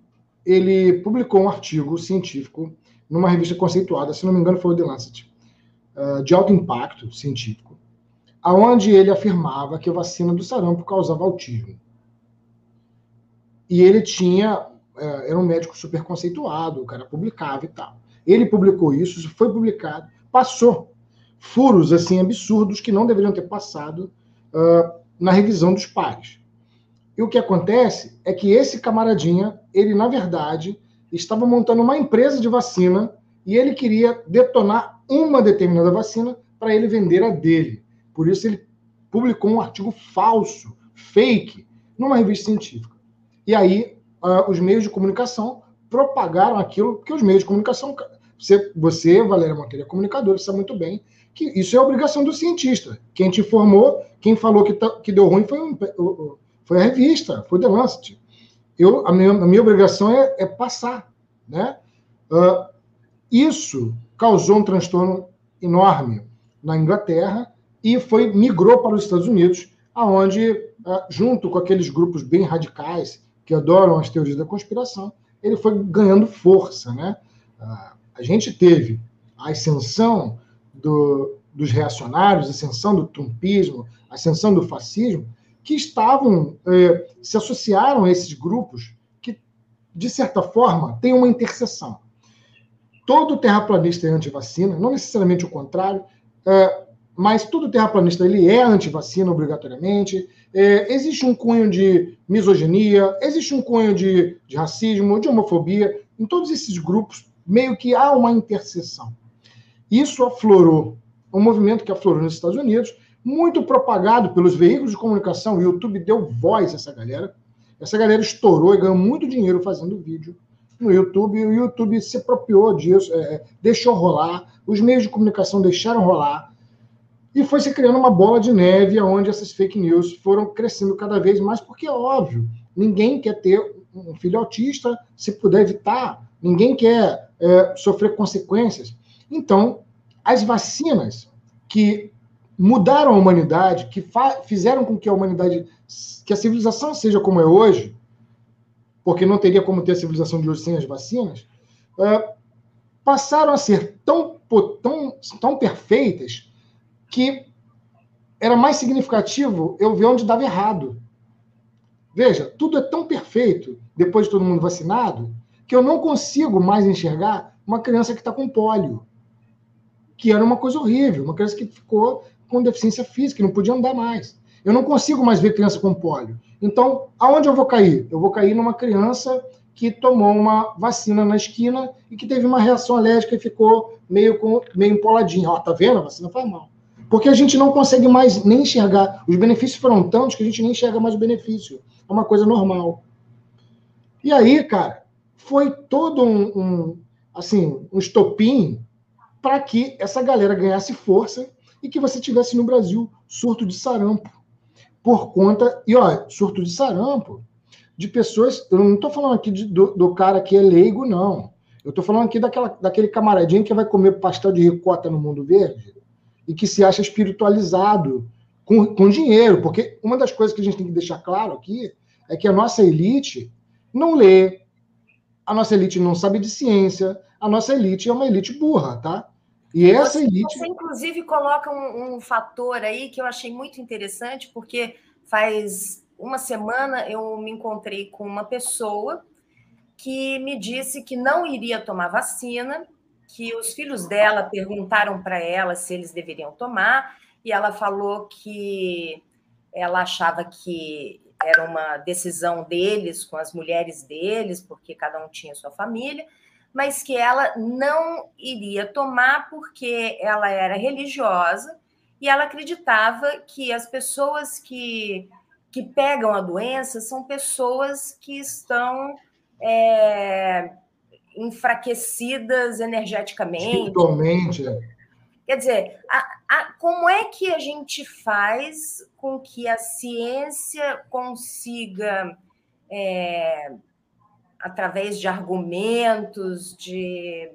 ele publicou um artigo científico numa revista conceituada, se não me engano foi o The Lancet, uh, de alto impacto científico, aonde ele afirmava que a vacina do sarampo causava autismo. E ele tinha, uh, era um médico super conceituado, o cara publicava e tal. Ele publicou isso, isso foi publicado, passou furos assim absurdos que não deveriam ter passado uh, na revisão dos pares. E o que acontece é que esse camaradinha, ele na verdade estava montando uma empresa de vacina e ele queria detonar uma determinada vacina para ele vender a dele. Por isso ele publicou um artigo falso, fake, numa revista científica. E aí uh, os meios de comunicação propagaram aquilo, porque os meios de comunicação, você, você Valéria Monteiro, é comunicador, sabe muito bem que isso é obrigação do cientista. Quem te informou, quem falou que, tá, que deu ruim foi, um, foi a revista, foi The Lancet. Eu, a, minha, a minha obrigação é, é passar. Né? Uh, isso causou um transtorno enorme na Inglaterra e foi migrou para os Estados Unidos, aonde, uh, junto com aqueles grupos bem radicais que adoram as teorias da conspiração, ele foi ganhando força. Né? Uh, a gente teve a ascensão do, dos reacionários, a ascensão do trumpismo, a ascensão do fascismo, que estavam, eh, se associaram a esses grupos que, de certa forma, têm uma interseção. Todo terraplanista é anti-vacina, não necessariamente o contrário, eh, mas todo terraplanista ele é anti-vacina obrigatoriamente. Eh, existe um cunho de misoginia, existe um cunho de, de racismo, de homofobia. Em todos esses grupos, meio que há uma interseção. Isso aflorou, um movimento que aflorou nos Estados Unidos, muito propagado pelos veículos de comunicação. O YouTube deu voz a essa galera. Essa galera estourou e ganhou muito dinheiro fazendo vídeo no YouTube. E o YouTube se apropriou disso, é, deixou rolar. Os meios de comunicação deixaram rolar. E foi se criando uma bola de neve onde essas fake news foram crescendo cada vez mais, porque é óbvio, ninguém quer ter um filho autista se puder evitar, ninguém quer é, sofrer consequências. Então, as vacinas que mudaram a humanidade, que fizeram com que a humanidade, que a civilização seja como é hoje, porque não teria como ter a civilização de hoje sem as vacinas, uh, passaram a ser tão, tão, tão perfeitas que era mais significativo eu ver onde dava errado. Veja, tudo é tão perfeito depois de todo mundo vacinado que eu não consigo mais enxergar uma criança que está com pólio que era uma coisa horrível, uma criança que ficou com deficiência física, não podia andar mais. Eu não consigo mais ver criança com pólio. Então, aonde eu vou cair? Eu vou cair numa criança que tomou uma vacina na esquina e que teve uma reação alérgica e ficou meio, com, meio empoladinha. Ó, tá vendo? A vacina faz mal. Porque a gente não consegue mais nem enxergar. Os benefícios foram tantos que a gente nem enxerga mais o benefício. É uma coisa normal. E aí, cara, foi todo um, um assim, um estopim para que essa galera ganhasse força e que você tivesse no Brasil surto de sarampo. Por conta. E, ó, surto de sarampo de pessoas. Eu não estou falando aqui de, do, do, cara que é leigo, não. Eu estou falando aqui daquela, daquele camaradinho que vai comer pastel de ricota no mundo verde e que se acha espiritualizado com, com dinheiro. Porque uma das coisas que a gente tem que deixar claro aqui é que a nossa elite não lê, a nossa elite não sabe de ciência, a nossa elite é uma elite burra, tá? E essa você, elite. Você, inclusive, coloca um, um, fator aí que eu achei muito interessante, porque faz uma semana eu me encontrei com uma pessoa que me disse que não iria tomar vacina, que os filhos dela perguntaram para ela se eles deveriam tomar, e ela falou que ela achava que era uma decisão deles com as mulheres deles, porque cada um tinha sua família, mas que ela não iria tomar porque ela era religiosa e ela acreditava que as pessoas que, que pegam a doença são pessoas que estão é, enfraquecidas energeticamente. Espiritualmente. Quer dizer, a, a, como é que a gente faz com que a ciência consiga é, através de argumentos, de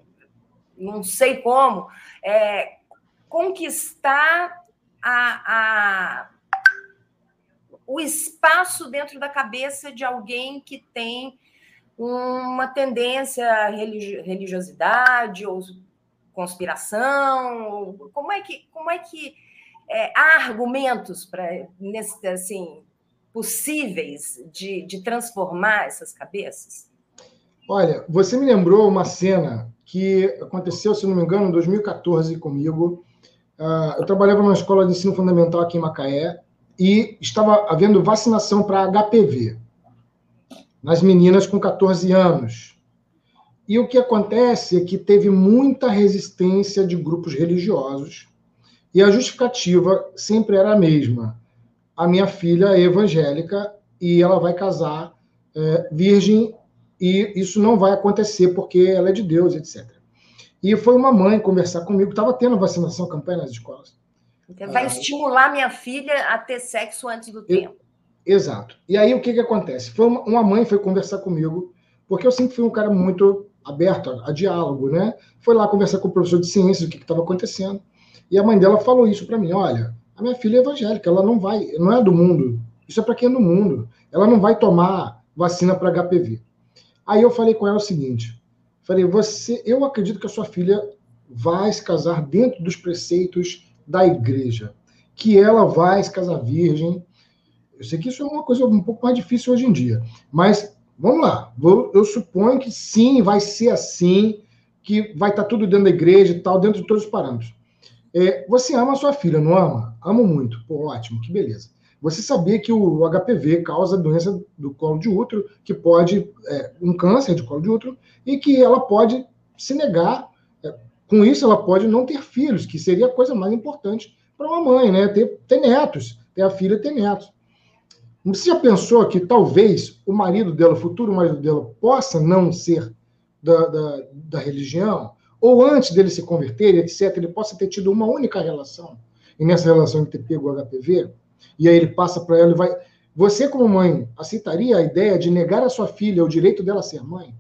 não sei como, é, conquistar a, a, o espaço dentro da cabeça de alguém que tem uma tendência à religiosidade ou conspiração? Como é que, como é que é, há argumentos para assim possíveis de, de transformar essas cabeças? Olha, você me lembrou uma cena que aconteceu, se não me engano, em 2014 comigo. Uh, eu trabalhava numa escola de ensino fundamental aqui em Macaé e estava havendo vacinação para HPV nas meninas com 14 anos. E o que acontece é que teve muita resistência de grupos religiosos e a justificativa sempre era a mesma. A minha filha é evangélica e ela vai casar é, virgem e isso não vai acontecer porque ela é de Deus, etc. E foi uma mãe conversar comigo, estava tendo vacinação, campanha nas escolas. Então, vai ah, estimular minha filha a ter sexo antes do tempo. Exato. E aí o que, que acontece? Foi uma, uma mãe foi conversar comigo, porque eu sempre fui um cara muito aberto a, a diálogo, né? Foi lá conversar com o professor de ciências o que estava acontecendo. E a mãe dela falou isso para mim: olha, a minha filha é evangélica, ela não vai, não é do mundo. Isso é para quem é do mundo. Ela não vai tomar vacina para HPV. Aí eu falei com ela o seguinte: falei, você, eu acredito que a sua filha vai se casar dentro dos preceitos da igreja, que ela vai se casar virgem, eu sei que isso é uma coisa um pouco mais difícil hoje em dia, mas vamos lá. Eu suponho que sim, vai ser assim, que vai estar tudo dentro da igreja e tal, dentro de todos os parâmetros. É, você ama a sua filha, não ama? Amo muito. Pô, ótimo, que beleza. Você sabia que o HPV causa doença do colo de útero, que pode, é, um câncer de colo de útero, e que ela pode se negar. É, com isso, ela pode não ter filhos, que seria a coisa mais importante para uma mãe, né? Ter, ter netos, ter a filha ter netos. Você já pensou que talvez o marido dela, o futuro marido dela, possa não ser da, da, da religião? Ou antes dele se converter, etc., ele possa ter tido uma única relação, e nessa relação ele ter pego o HPV, e aí ele passa para ela e vai. Você, como mãe, aceitaria a ideia de negar à sua filha o direito dela ser mãe?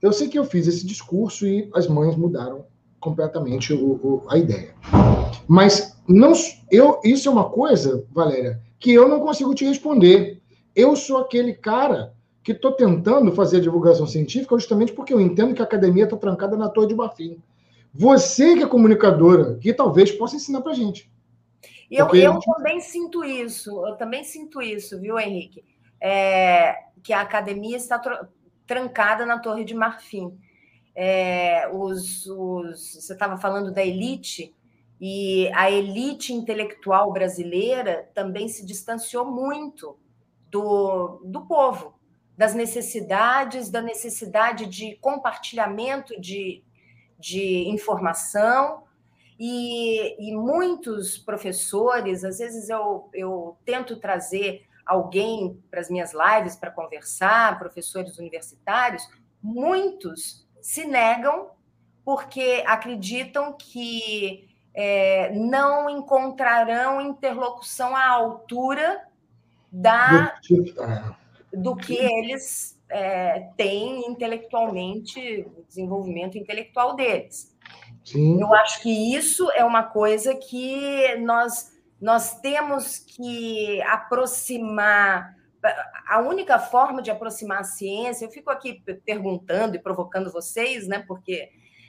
Eu sei que eu fiz esse discurso e as mães mudaram completamente o, o, a ideia. Mas não, eu, isso é uma coisa, Valéria, que eu não consigo te responder. Eu sou aquele cara que estou tentando fazer a divulgação científica justamente porque eu entendo que a academia está trancada na torre de marfim. Você que é comunicadora, que talvez possa ensinar para gente. Eu, porque... eu também sinto isso, eu também sinto isso, viu, Henrique? É, que a academia está trancada na torre de marfim. É, os, os, você estava falando da elite, e a elite intelectual brasileira também se distanciou muito do, do povo, das necessidades, da necessidade de compartilhamento de, de informação. E, e muitos professores, às vezes eu, eu tento trazer alguém para as minhas lives para conversar, professores universitários, muitos se negam porque acreditam que é, não encontrarão interlocução à altura da, do que eles é, têm intelectualmente, o desenvolvimento intelectual deles. Sim. Eu acho que isso é uma coisa que nós, nós temos que aproximar. A única forma de aproximar a ciência, eu fico aqui perguntando e provocando vocês, né, porque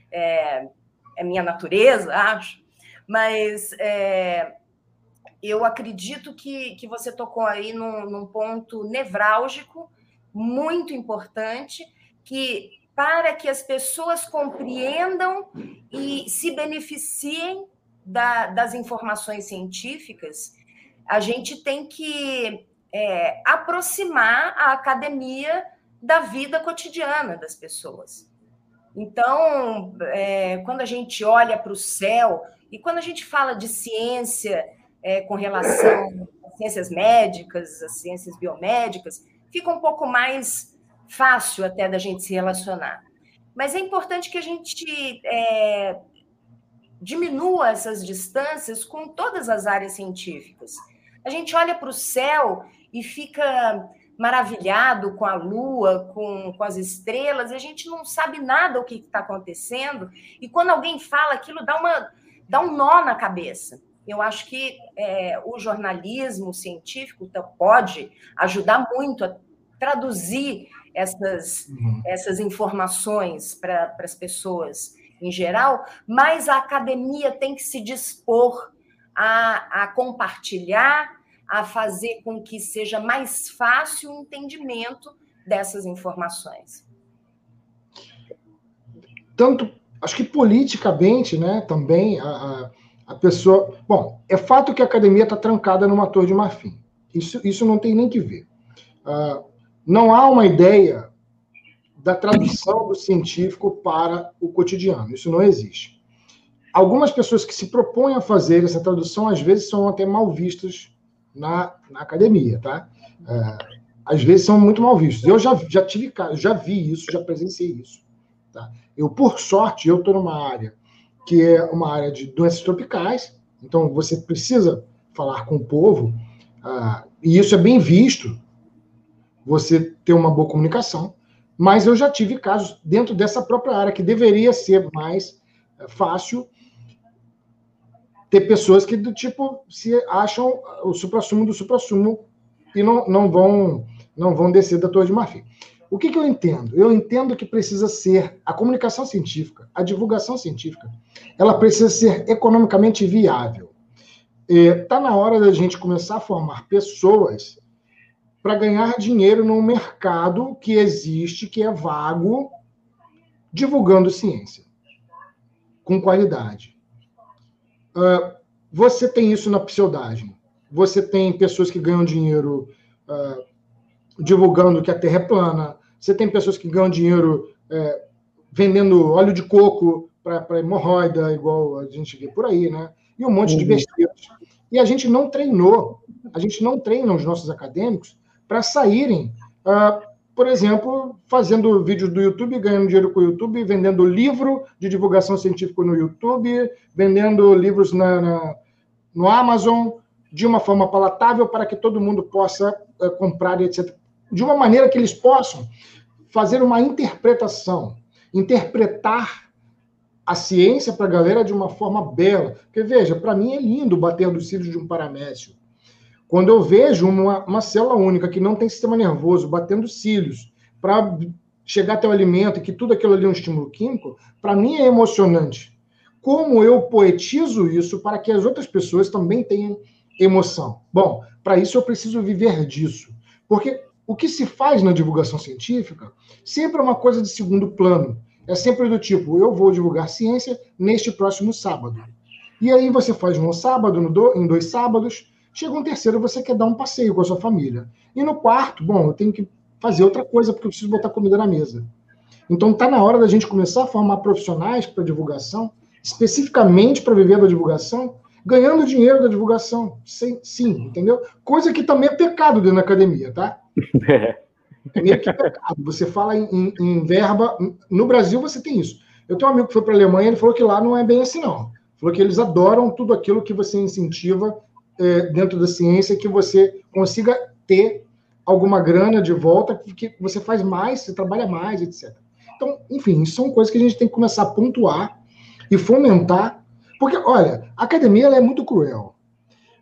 é, é minha natureza, acho, mas é, eu acredito que, que você tocou aí num, num ponto nevrálgico, muito importante, que para que as pessoas compreendam e se beneficiem da, das informações científicas, a gente tem que é, aproximar a academia da vida cotidiana das pessoas. Então, é, quando a gente olha para o céu, e quando a gente fala de ciência é, com relação às ciências médicas, às ciências biomédicas, fica um pouco mais fácil até da gente se relacionar. Mas é importante que a gente é, diminua essas distâncias com todas as áreas científicas. A gente olha para o céu e fica maravilhado com a lua, com, com as estrelas, e a gente não sabe nada o que está acontecendo, e quando alguém fala aquilo, dá uma, dá um nó na cabeça. Eu acho que é, o jornalismo científico pode ajudar muito a traduzir essas, uhum. essas informações para as pessoas em geral, mais a academia tem que se dispor a, a compartilhar, a fazer com que seja mais fácil o entendimento dessas informações. Tanto, acho que politicamente, né, também, a, a pessoa. Bom, é fato que a academia está trancada numa torre de marfim. Isso, isso não tem nem que ver. Uh, não há uma ideia da tradução do científico para o cotidiano. Isso não existe. Algumas pessoas que se propõem a fazer essa tradução, às vezes, são até mal vistas na, na academia, tá? Uh, às vezes são muito mal vistos. Eu já, já tive já vi isso, já presenciei isso. Tá? Eu, por sorte, eu estou numa área que é uma área de doenças tropicais, então você precisa falar com o povo, uh, e isso é bem visto, você ter uma boa comunicação, mas eu já tive casos dentro dessa própria área que deveria ser mais uh, fácil ter pessoas que do tipo se acham o supra-sumo do supra-sumo e não, não vão não vão descer da Torre de Marfim. O que, que, eu entendo? Eu entendo que precisa ser a comunicação científica, a divulgação científica, ela precisa ser economicamente viável. Está na hora da gente começar a formar pessoas para ganhar dinheiro num mercado que existe, que é vago, divulgando ciência com qualidade. Uh, você tem isso na pseudagem. Você tem pessoas que ganham dinheiro uh, divulgando que a Terra é plana. Você tem pessoas que ganham dinheiro é, vendendo óleo de coco para hemorroida, igual a gente vê por aí, né? E um monte uhum. de besteiras. E a gente não treinou, a gente não treina os nossos acadêmicos para saírem, uh, por exemplo, fazendo vídeos do YouTube, ganhando dinheiro com o YouTube, vendendo livro de divulgação científica no YouTube, vendendo livros na, na no Amazon, de uma forma palatável para que todo mundo possa uh, comprar, etc de uma maneira que eles possam fazer uma interpretação, interpretar a ciência para a galera de uma forma bela. Porque, veja, para mim é lindo bater dos cílios de um paramécio. Quando eu vejo uma, uma célula única que não tem sistema nervoso batendo cílios para chegar até o alimento e que tudo aquilo ali é um estímulo químico, para mim é emocionante. Como eu poetizo isso para que as outras pessoas também tenham emoção? Bom, para isso eu preciso viver disso. Porque o que se faz na divulgação científica sempre é uma coisa de segundo plano. É sempre do tipo, eu vou divulgar ciência neste próximo sábado. E aí você faz um sábado, em dois sábados, chega um terceiro, você quer dar um passeio com a sua família. E no quarto, bom, eu tenho que fazer outra coisa porque eu preciso botar comida na mesa. Então está na hora da gente começar a formar profissionais para divulgação, especificamente para viver da divulgação, ganhando dinheiro da divulgação. Sim, sim, entendeu? Coisa que também é pecado dentro da academia, tá? É. é meio que pecado. Você fala em, em, em, verba. No Brasil você tem isso. Eu tenho um amigo que foi para a Alemanha, ele falou que lá não é bem assim, não. Falou que eles adoram tudo aquilo que você incentiva é, dentro da ciência, que você consiga ter alguma grana de volta, que você faz mais, você trabalha mais, etc. Então, enfim, são coisas que a gente tem que começar a pontuar e fomentar. Porque, olha, a academia é muito cruel.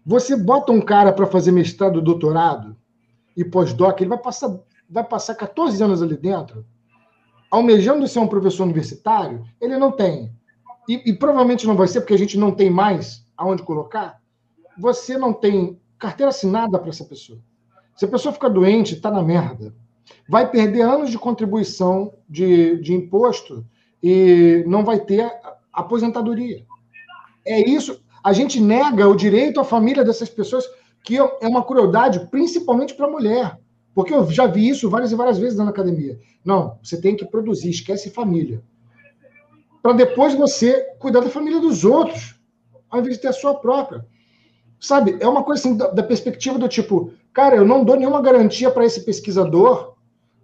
Você bota um cara para fazer mestrado, doutorado, e pós-doc, ele vai passar, vai passar 14 anos ali dentro, almejando ser um professor universitário, ele não tem. E, e provavelmente não vai ser, porque a gente não tem mais aonde colocar. Você não tem carteira assinada para essa pessoa. Se a pessoa ficar doente, está na merda. Vai perder anos de contribuição de, de imposto e não vai ter aposentadoria. É isso. A gente nega o direito à família dessas pessoas que é uma crueldade, principalmente para a mulher. Porque eu já vi isso várias e várias vezes na academia. Não, você tem que produzir, esquece família. Para depois você cuidar da família dos outros, ao invés de ter a sua própria. Sabe, é uma coisa assim, da, da perspectiva do tipo, cara, eu não dou nenhuma garantia para esse pesquisador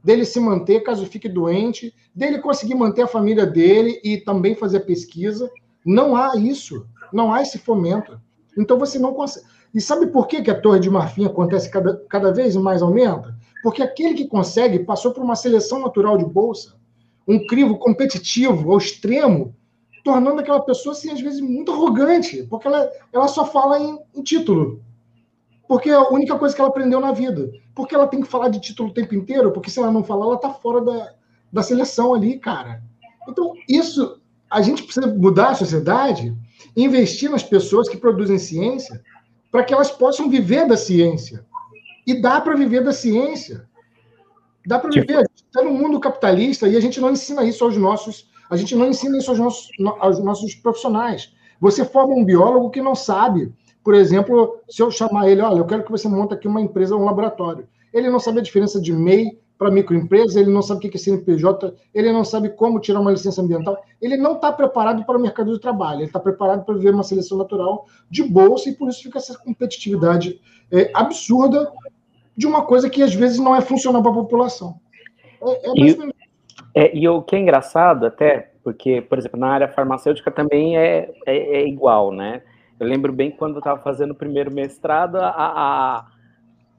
dele se manter caso fique doente, dele conseguir manter a família dele e também fazer pesquisa. Não há isso. Não há esse fomento. Então você não consegue. E sabe por que, que a Torre de Marfim acontece cada, cada vez mais aumenta? Porque aquele que consegue passou por uma seleção natural de bolsa, um crivo competitivo ao extremo, tornando aquela pessoa, assim, às vezes, muito arrogante, porque ela, ela só fala em, em título. Porque é a única coisa que ela aprendeu na vida. Porque ela tem que falar de título o tempo inteiro, porque se ela não falar, ela está fora da, da seleção ali, cara. Então, isso, a gente precisa mudar a sociedade, investir nas pessoas que produzem ciência, para que elas possam viver da ciência. E dá para viver da ciência. Dá para viver. A gente está no mundo capitalista e a gente não ensina isso aos nossos. A gente não ensina isso aos nossos, aos nossos profissionais. Você forma um biólogo que não sabe por exemplo, se eu chamar ele, olha, eu quero que você monte aqui uma empresa, um laboratório. Ele não sabe a diferença de MEI para microempresa, ele não sabe o que é CNPJ, ele não sabe como tirar uma licença ambiental, ele não está preparado para o mercado de trabalho, ele está preparado para viver uma seleção natural de bolsa e por isso fica essa competitividade é, absurda de uma coisa que às vezes não é funcional para a população. É, é e, é, e o que é engraçado até, porque, por exemplo, na área farmacêutica também é, é, é igual, né? Eu lembro bem quando eu estava fazendo o primeiro mestrado, a, a,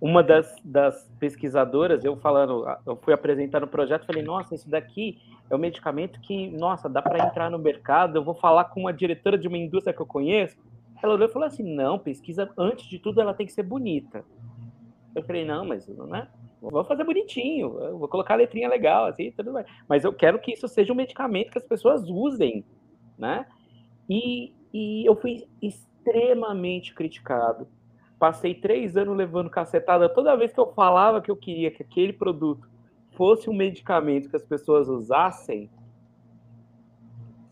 uma das, das, pesquisadoras, eu falando, eu fui apresentando o projeto, falei, nossa, isso daqui é um medicamento que, nossa, dá para entrar no mercado, eu vou falar com uma diretora de uma indústria que eu conheço. Ela olhou e falou assim, não, pesquisa, antes de tudo, ela tem que ser bonita. Eu falei, não, mas, né? Vou fazer bonitinho, vou colocar a letrinha legal, assim, tudo bem. Mas eu quero que isso seja um medicamento que as pessoas usem, né? E, e eu fui extremamente criticado. Passei três anos levando cacetada toda vez que eu falava que eu queria que aquele produto fosse um medicamento que as pessoas usassem.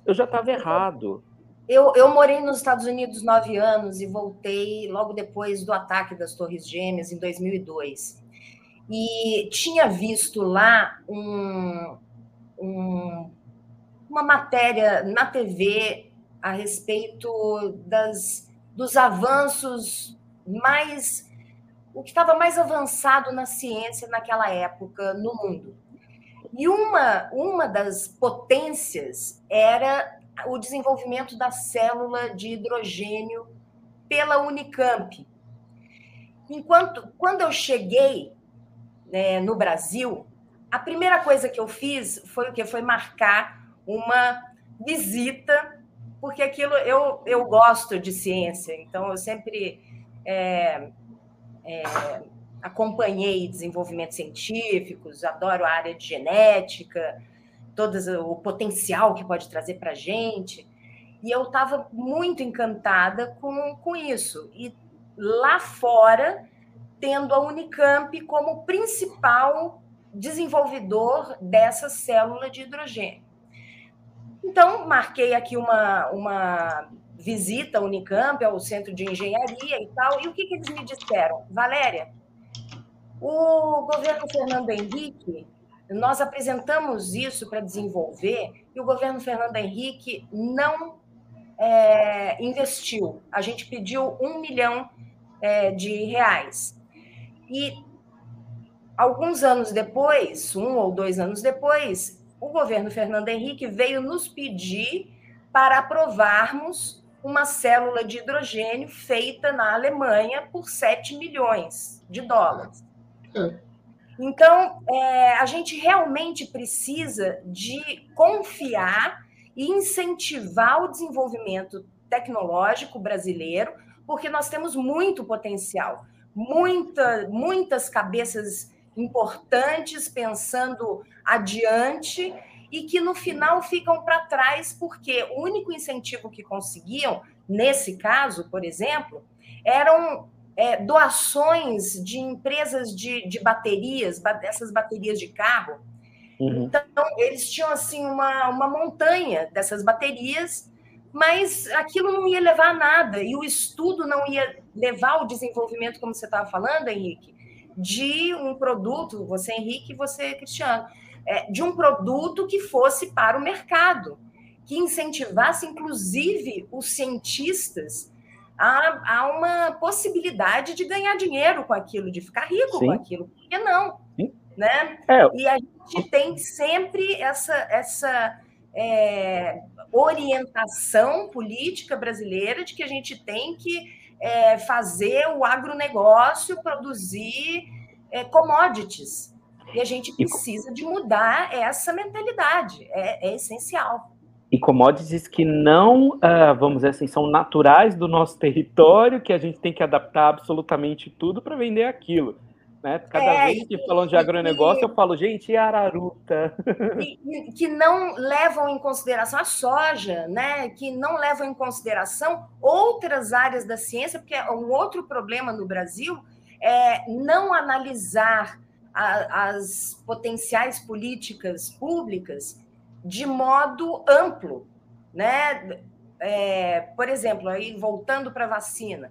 Eu já estava errado. Eu, eu morei nos Estados Unidos nove anos e voltei logo depois do ataque das Torres Gêmeas, em 2002. E tinha visto lá um, um, uma matéria na TV a respeito das, dos avanços mais. o que estava mais avançado na ciência naquela época no mundo. E uma, uma das potências era o desenvolvimento da célula de hidrogênio pela Unicamp. Enquanto, quando eu cheguei né, no Brasil, a primeira coisa que eu fiz foi o que? Foi marcar uma visita porque aquilo eu, eu gosto de ciência, então eu sempre é, é, acompanhei desenvolvimentos científicos, adoro a área de genética, todo o potencial que pode trazer para a gente. E eu estava muito encantada com, com isso. E lá fora, tendo a Unicamp como principal desenvolvedor dessa célula de hidrogênio. Então, marquei aqui uma, uma visita à Unicamp, ao Centro de Engenharia e tal, e o que, que eles me disseram? Valéria, o governo Fernando Henrique, nós apresentamos isso para desenvolver, e o governo Fernando Henrique não é, investiu. A gente pediu um milhão é, de reais. E alguns anos depois, um ou dois anos depois, o governo Fernando Henrique veio nos pedir para aprovarmos uma célula de hidrogênio feita na Alemanha por 7 milhões de dólares. É. Então, é, a gente realmente precisa de confiar e incentivar o desenvolvimento tecnológico brasileiro, porque nós temos muito potencial, muita, muitas cabeças importantes, pensando adiante e que no final ficam para trás, porque o único incentivo que conseguiam, nesse caso, por exemplo, eram é, doações de empresas de, de baterias, dessas baterias de carro. Uhum. Então, eles tinham assim uma, uma montanha dessas baterias, mas aquilo não ia levar a nada, e o estudo não ia levar ao desenvolvimento, como você estava falando, Henrique, de um produto, você Henrique e você Cristiano, é, de um produto que fosse para o mercado, que incentivasse inclusive os cientistas a, a uma possibilidade de ganhar dinheiro com aquilo, de ficar rico Sim. com aquilo. Por que não? Sim. Né? É. E a gente tem sempre essa, essa é, orientação política brasileira de que a gente tem que é, fazer o agronegócio produzir é, commodities. E a gente precisa de mudar essa mentalidade, é, é essencial. e commodities que não, uh, vamos dizer assim, são naturais do nosso território, que a gente tem que adaptar absolutamente tudo para vender aquilo. Né? Cada é, vez que falando de agronegócio, eu falo, gente, e araruta? E, que não levam em consideração a soja, né? que não levam em consideração outras áreas da ciência, porque um outro problema no Brasil é não analisar a, as potenciais políticas públicas de modo amplo, né? É, por exemplo, aí voltando para a vacina,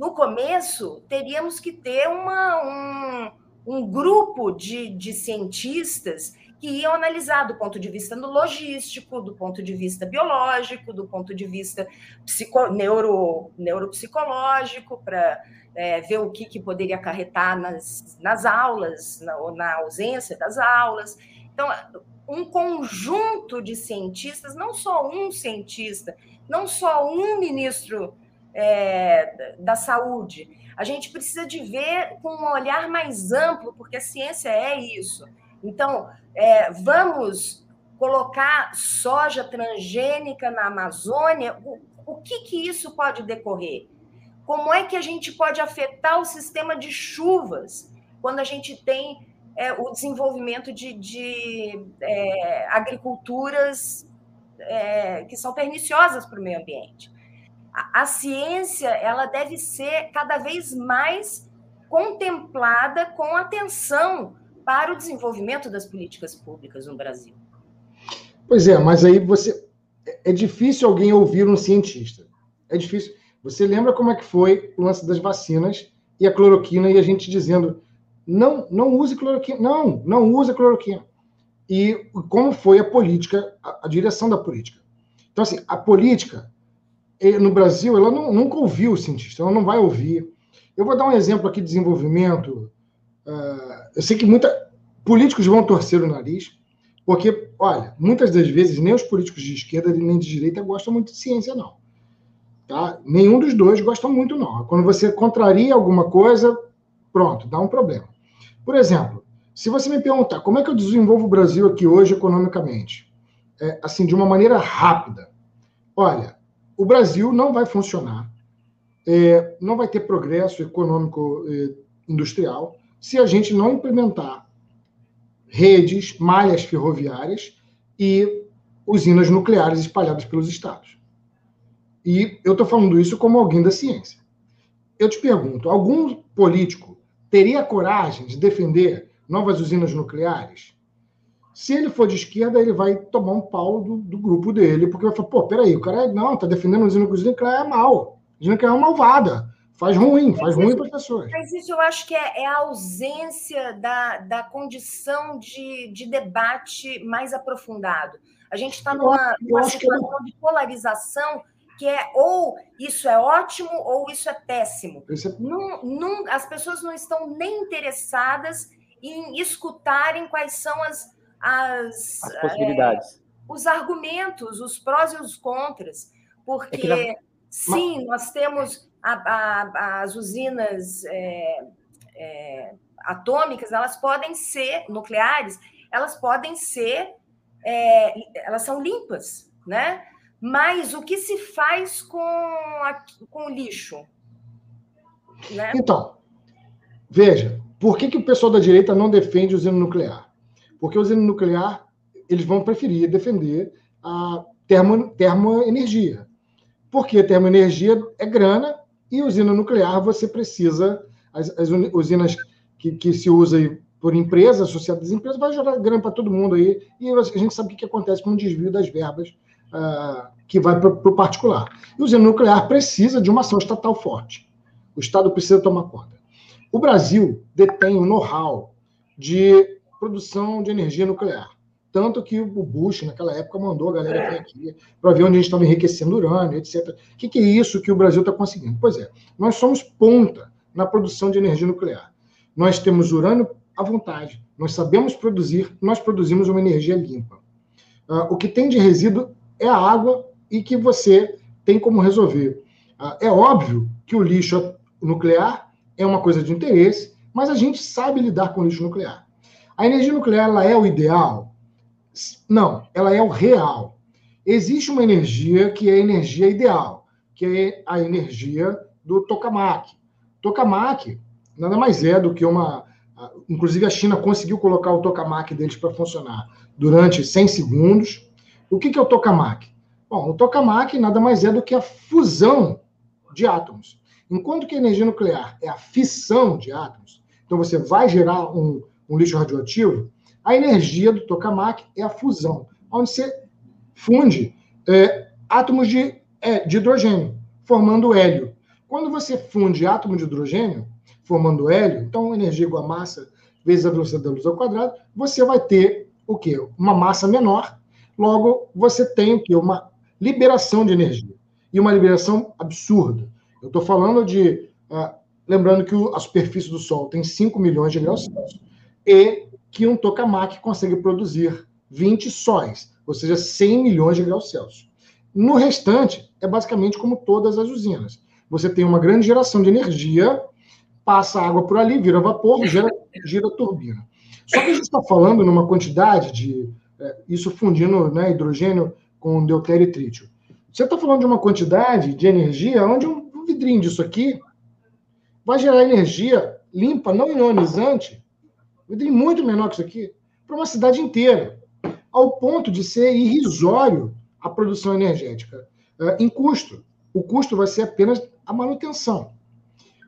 no começo teríamos que ter uma, um, um grupo de, de cientistas que iam analisar do ponto de vista logístico, do ponto de vista biológico, do ponto de vista psico, neuro, neuropsicológico, para é, ver o que, que poderia acarretar nas, nas aulas, na, na ausência das aulas. Então, um conjunto de cientistas, não só um cientista, não só um ministro é, da saúde. A gente precisa de ver com um olhar mais amplo, porque a ciência é isso. Então, é, vamos colocar soja transgênica na Amazônia, o, o que, que isso pode decorrer? Como é que a gente pode afetar o sistema de chuvas quando a gente tem é, o desenvolvimento de, de é, agriculturas é, que são perniciosas para o meio ambiente. A, a, ciência ela deve ser cada vez mais contemplada com atenção para o desenvolvimento das políticas públicas no Brasil. Pois é, mas aí você é difícil alguém ouvir um cientista. É difícil. Você lembra como é que foi o lance das vacinas e a cloroquina e a gente dizendo não, não use cloroquina. Não, não use cloroquina. E como foi a política, a, a direção da política. Então, assim, a política no Brasil, ela não, nunca ouviu o cientista, ela não vai ouvir. Eu vou dar um exemplo aqui de desenvolvimento. Uh, eu sei que muita, políticos vão torcer o nariz, porque, olha, muitas das vezes nem os políticos de esquerda nem de direita gostam muito de ciência, não. Tá? Nenhum dos dois gosta muito, não. Quando você contraria alguma coisa, pronto, dá um problema. Por exemplo, se você me perguntar como é que eu desenvolvo o Brasil aqui hoje economicamente, é, assim, de uma maneira rápida, olha, o Brasil não vai funcionar, é, não vai ter progresso econômico é, industrial se a gente não implementar redes, malhas ferroviárias e usinas nucleares espalhadas pelos estados. E eu estou falando isso como alguém da ciência. Eu te pergunto, algum político teria coragem de defender novas usinas nucleares? Se ele for de esquerda, ele vai tomar um pau do, do grupo dele, porque vai falar, pô, peraí, o cara não, tá defendendo usina nuclear é mal. Usina nuclear é malvada. Faz ruim, faz ruim para as pessoas. Mas isso eu acho que é, é, a ausência da, da condição de, de debate mais aprofundado. A gente está numa, numa situação de polarização que é ou isso é ótimo ou isso é péssimo. Isso é... Não, não, as pessoas não estão nem interessadas em escutarem quais são as, as, as possibilidades. É, os argumentos, os prós e os contras. Porque, é na... sim, nós temos a, a, as usinas é, é, atômicas, elas podem ser nucleares, elas podem ser, é, elas são limpas, né? Mas o que se faz com, a, com o lixo? Né? Então, veja, por que, que o pessoal da direita não defende usina nuclear? Porque a usina nuclear, eles vão preferir defender a termo, termoenergia. Porque termoenergia é grana e usina nuclear você precisa, as, as usinas que, que se usa por empresas, associadas às empresas, vai gerar grana para todo mundo aí, e a gente sabe o que acontece com o desvio das verbas uh, que vai para o particular. E o usina nuclear precisa de uma ação estatal forte. O Estado precisa tomar conta. O Brasil detém o know-how de produção de energia nuclear. Tanto que o Bush, naquela época, mandou a galera vir aqui para ver onde a gente estava enriquecendo urânio, etc. O que, que é isso que o Brasil está conseguindo? Pois é, nós somos ponta na produção de energia nuclear. Nós temos urânio à vontade, nós sabemos produzir, nós produzimos uma energia limpa. Uh, o que tem de resíduo é a água e que você tem como resolver. Ah, é óbvio que o lixo nuclear é uma coisa de interesse, mas a gente sabe lidar com lixo nuclear. A energia nuclear ela é o ideal? Não, ela é o real. Existe uma energia que é a energia ideal, que é a energia do tokamak. Tokamak nada mais é do que uma. Inclusive, a China conseguiu colocar o tokamak deles para funcionar durante 100 segundos. O que é o tokamak? Bom, o tokamak nada mais é do que a fusão de átomos. Enquanto que a energia nuclear é a fissão de átomos, então você vai gerar um, um lixo radioativo, a energia do tokamak é a fusão, onde você funde é, átomos de, é, de hidrogênio, formando hélio. Quando você funde átomo de hidrogênio, formando hélio, então energia igual a massa vezes a velocidade da luz ao quadrado, você vai ter o quê? Uma massa menor. Logo, você tem o quê? Uma liberação de energia. E uma liberação absurda. Eu estou falando de. Uh, lembrando que a superfície do Sol tem 5 milhões de graus Celsius. E que um tokamak consegue produzir 20 sóis ou seja, 100 milhões de graus Celsius. No restante, é basicamente como todas as usinas. Você tem uma grande geração de energia, passa água por ali, vira vapor, gera, gira turbina. Só que a gente está falando numa quantidade de. É, isso fundindo né, hidrogênio com deutério e trítio. Você está falando de uma quantidade de energia onde um, vidrinho disso aqui vai gerar energia limpa, não ionizante, vidrinho muito menor que isso aqui, para uma cidade inteira ao ponto de ser irrisório a produção energética uh, em custo. O custo vai ser apenas a manutenção.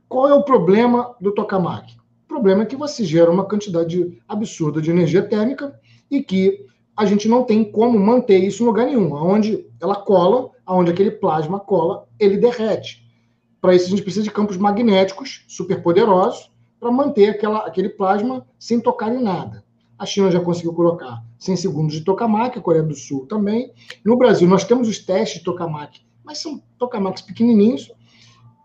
Qual é o problema do tokamak? O problema é que você gera uma quantidade absurda de energia térmica e que a gente não tem como manter isso em lugar nenhum. Onde ela cola, onde aquele plasma cola, ele derrete. Para isso, a gente precisa de campos magnéticos superpoderosos para manter aquela, aquele plasma sem tocar em nada. A China já conseguiu colocar 100 segundos de tokamak, a Coreia do Sul também. No Brasil, nós temos os testes de tokamak, mas são tokamaks pequenininhos.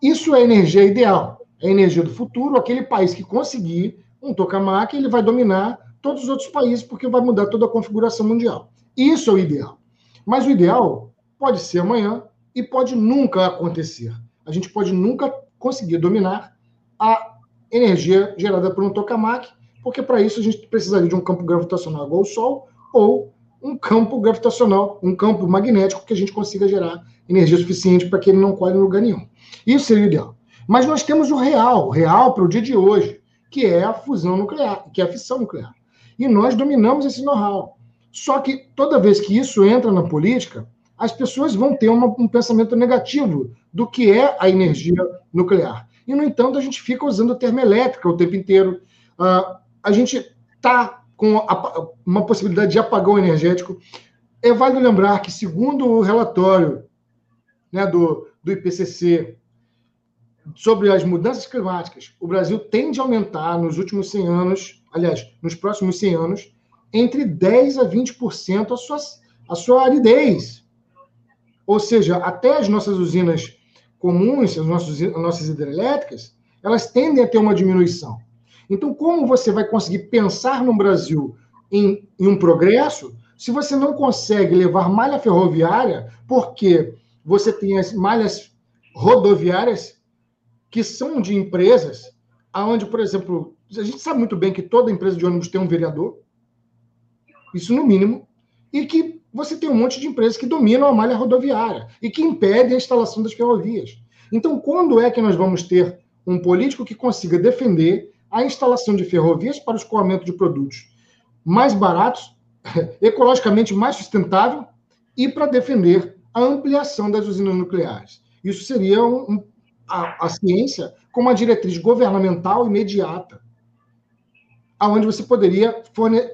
Isso é energia ideal, é energia do futuro. Aquele país que conseguir um tokamak, ele vai dominar todos os outros países, porque vai mudar toda a configuração mundial. Isso é o ideal. Mas o ideal pode ser amanhã e pode nunca acontecer. A gente pode nunca conseguir dominar a energia gerada por um tokamak porque para isso a gente precisaria de um campo gravitacional igual ao Sol ou um campo gravitacional, um campo magnético que a gente consiga gerar energia suficiente para que ele não colhe em lugar nenhum. Isso seria o ideal. Mas nós temos o real, o real para o dia de hoje, que é a fusão nuclear, que é a fissão nuclear. E nós dominamos esse know-how. Só que toda vez que isso entra na política, as pessoas vão ter uma, um pensamento negativo do que é a energia nuclear. E, no entanto, a gente fica usando termoelétrica o tempo inteiro. Uh, a gente está com a, uma possibilidade de apagão energético. É válido lembrar que, segundo o relatório né, do, do IPCC sobre as mudanças climáticas, o Brasil tende a aumentar nos últimos 100 anos, aliás, nos próximos 100 anos, entre 10% a 20% a sua, a sua aridez. Ou seja, até as nossas usinas comuns, as nossas, as nossas hidrelétricas, elas tendem a ter uma diminuição. Então, como você vai conseguir pensar no Brasil em, em um progresso se você não consegue levar malha ferroviária, porque você tem as malhas rodoviárias que são de empresas, aonde, por exemplo, a gente sabe muito bem que toda empresa de ônibus tem um vereador, isso no mínimo, e que você tem um monte de empresas que dominam a malha rodoviária e que impedem a instalação das ferrovias. Então, quando é que nós vamos ter um político que consiga defender a instalação de ferrovias para o escoamento de produtos mais baratos, ecologicamente mais sustentável e para defender a ampliação das usinas nucleares. Isso seria um, um, a, a, ciência como uma diretriz governamental imediata, aonde você poderia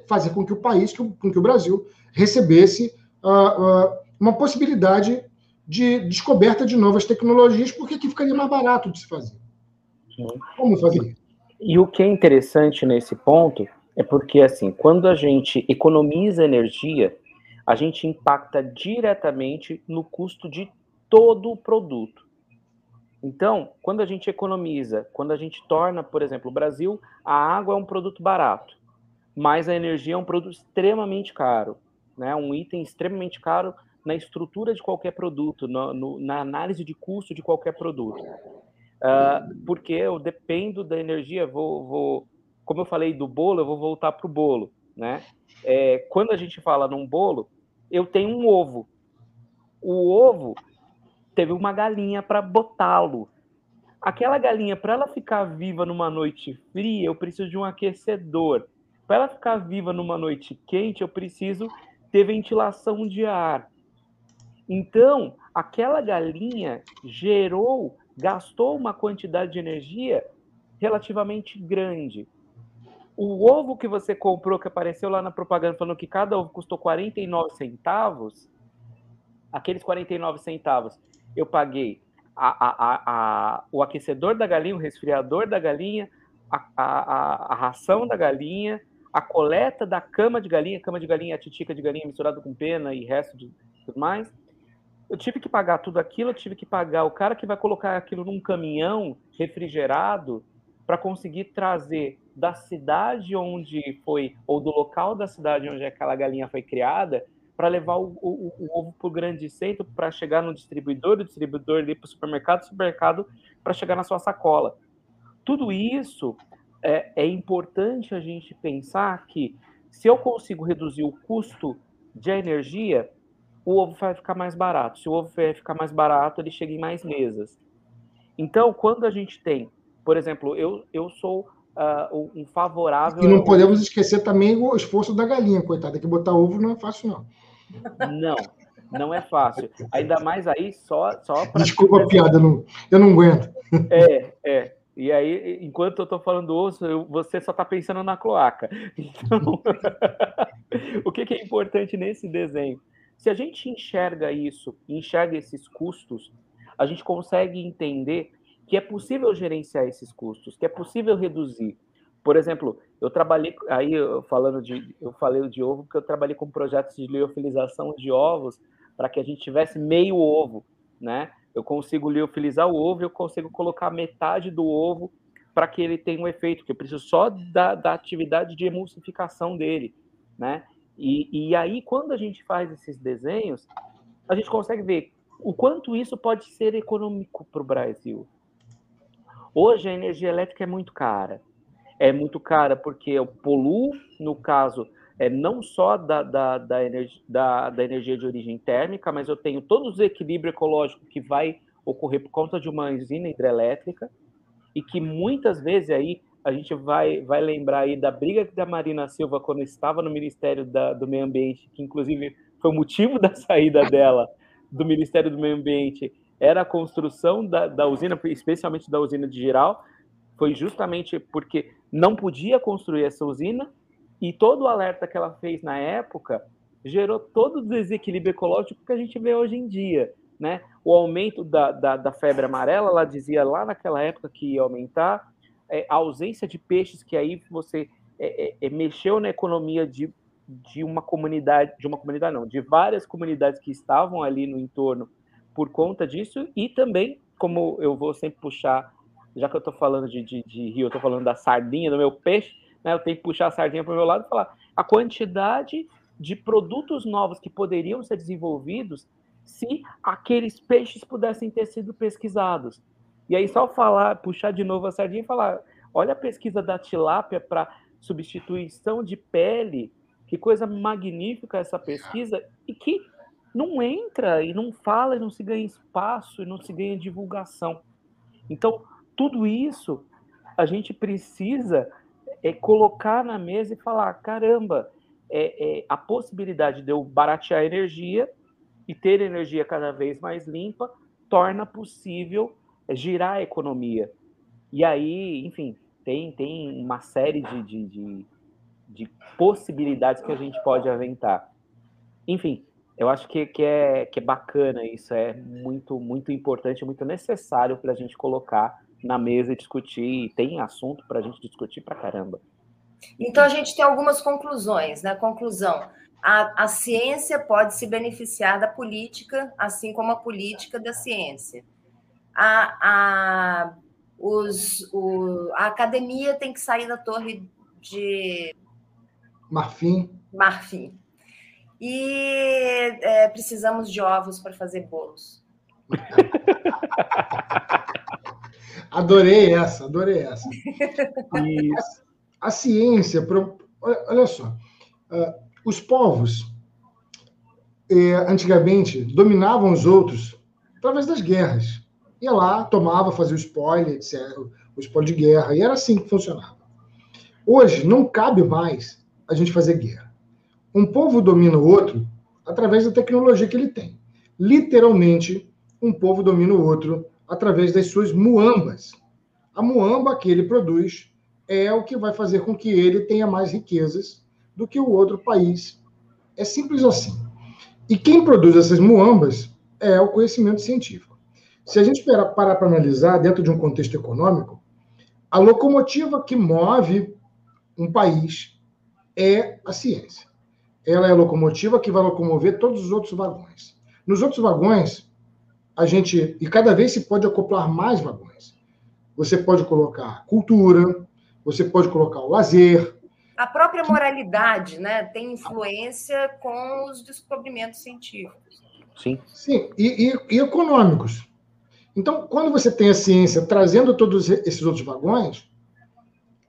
fazer com que o país, com que o Brasil, recebesse uh, uh, uma possibilidade de descoberta de novas tecnologias, porque aqui ficaria mais barato de se fazer. Como fazer? E o que é interessante nesse ponto é porque, assim, quando a gente economiza energia, a gente impacta diretamente no custo de todo o produto. Então, quando a gente economiza, quando a gente torna, por exemplo, o Brasil, a água é um produto barato, mas a energia é um produto extremamente caro, né? um item extremamente caro na estrutura de qualquer produto, no, no, na análise de custo de qualquer produto. Uh, porque eu dependo da energia, vou, vou, como eu falei do bolo, eu vou voltar para o bolo, né? É, quando a gente fala num bolo, eu tenho um ovo. o ovo teve uma galinha para botá-lo. Aquela galinha, para ela ficar viva numa noite fria, eu preciso de um aquecedor. Para ela ficar viva numa noite quente, eu preciso ter ventilação de ar. Então, aquela galinha gerou, gastou uma quantidade de energia relativamente grande. O ovo que você comprou, que apareceu lá na propaganda falando que cada ovo custou 49 centavos, aqueles 49 centavos, eu paguei a, a, a, o aquecedor da galinha, o resfriador da galinha, a, ração da galinha, a coleta da cama de galinha, cama de galinha, a titica de galinha misturada com pena e resto de tudo mais. Eu tive que pagar tudo aquilo, eu tive que pagar o cara que vai colocar aquilo num caminhão refrigerado para conseguir trazer da cidade onde foi, ou do local da cidade onde aquela galinha foi criada, para levar o, o, o, ovo para o grande centro, para chegar no distribuidor, o distribuidor ali para o supermercado, supermercado para chegar na sua sacola. Tudo isso é, é importante a gente pensar que se eu consigo reduzir o custo de energia, o ovo vai ficar mais barato. Se o ovo vai ficar mais barato, ele chega em mais mesas. Então, quando a gente tem, por exemplo, eu, eu sou uh, um favorável. E não podemos esquecer também o esforço da galinha, coitada, que botar ovo não é fácil, não. Não, não é fácil. Ainda mais aí só. só Desculpa a piada, não, eu não aguento. É, é. E aí, enquanto eu estou falando osso, eu, você só está pensando na cloaca. Então, o que, que é importante nesse desenho? Se a gente enxerga isso, enxerga esses custos, a gente consegue entender que é possível gerenciar esses custos, que é possível reduzir. Por exemplo, eu trabalhei aí falando de eu falei de ovo porque eu trabalhei com projetos de liofilização de ovos para que a gente tivesse meio ovo, né? Eu consigo liofilizar o ovo, eu consigo colocar metade do ovo para que ele tenha um efeito, que eu preciso só da, da atividade de emulsificação dele, né? E, e aí, quando a gente faz esses desenhos, a gente consegue ver o quanto isso pode ser econômico para o Brasil. Hoje a energia elétrica é muito cara. É muito cara porque eu poluo, no caso, é não só da, da, da, energia, da, da energia de origem térmica, mas eu tenho todo o desequilíbrio ecológico que vai ocorrer por conta de uma usina hidrelétrica e que muitas vezes aí a gente vai, vai lembrar aí da briga da Marina Silva quando estava no Ministério da, do Meio Ambiente, que inclusive foi o motivo da saída dela do Ministério do Meio Ambiente, era a construção da, da usina, especialmente da usina de Giral, foi justamente porque não podia construir essa usina e todo o alerta que ela fez na época gerou todo o desequilíbrio ecológico que a gente vê hoje em dia. Né? O aumento da, da, da febre amarela, ela dizia lá naquela época que ia aumentar, é, a ausência de peixes, que aí você é, é, é, mexeu na economia de, de uma comunidade, de uma comunidade não, de várias comunidades que estavam ali no entorno por conta disso, e também, como eu vou sempre puxar, já que eu estou falando de, de, de rio, eu estou falando da sardinha, do meu peixe, né, eu tenho que puxar a sardinha para o meu lado e falar a quantidade de produtos novos que poderiam ser desenvolvidos se aqueles peixes pudessem ter sido pesquisados. E aí só falar, puxar de novo a sardinha e falar, olha a pesquisa da tilápia para substituição de pele, que coisa magnífica essa pesquisa, e que não entra e não fala e não se ganha espaço e não se ganha divulgação. Então, tudo isso a gente precisa é, colocar na mesa e falar: caramba, é, é, a possibilidade de eu baratear energia e ter energia cada vez mais limpa torna possível girar a economia. E aí, enfim, tem, tem uma série de, de, de, de possibilidades que a gente pode aventar. Enfim, eu acho que, que, é, que é bacana isso, é muito, muito importante, muito necessário para a gente colocar na mesa e discutir, e tem assunto para a gente discutir para caramba. Então, a gente tem algumas conclusões, né? Conclusão, a, a ciência pode se beneficiar da política, assim como a política da ciência a, a, os, o, a academia tem que sair da torre de marfim. Marfim. E é, precisamos de ovos para fazer bolos. adorei essa, adorei essa. E a ciência, olha só, uh, os povos é, antigamente dominavam os outros através das guerras. Ia lá, tomava, fazia o spoiler, etc., o spoiler de guerra, e era assim que funcionava. Hoje, não cabe mais a gente fazer guerra. Um povo domina o outro através da tecnologia que ele tem. Literalmente, um povo domina o outro através das suas muambas. A muamba que ele produz é o que vai fazer com que ele tenha mais riquezas do que o outro país. É simples assim. E quem produz essas muambas é o conhecimento científico. Se a gente parar para analisar dentro de um contexto econômico, a locomotiva que move um país é a ciência. Ela é a locomotiva que vai locomover todos os outros vagões. Nos outros vagões, a gente e cada vez se pode acoplar mais vagões. Você pode colocar cultura, você pode colocar o lazer. A própria moralidade, né, tem influência com os descobrimentos científicos. Sim. Sim, e, e, e econômicos. Então, quando você tem a ciência trazendo todos esses outros vagões,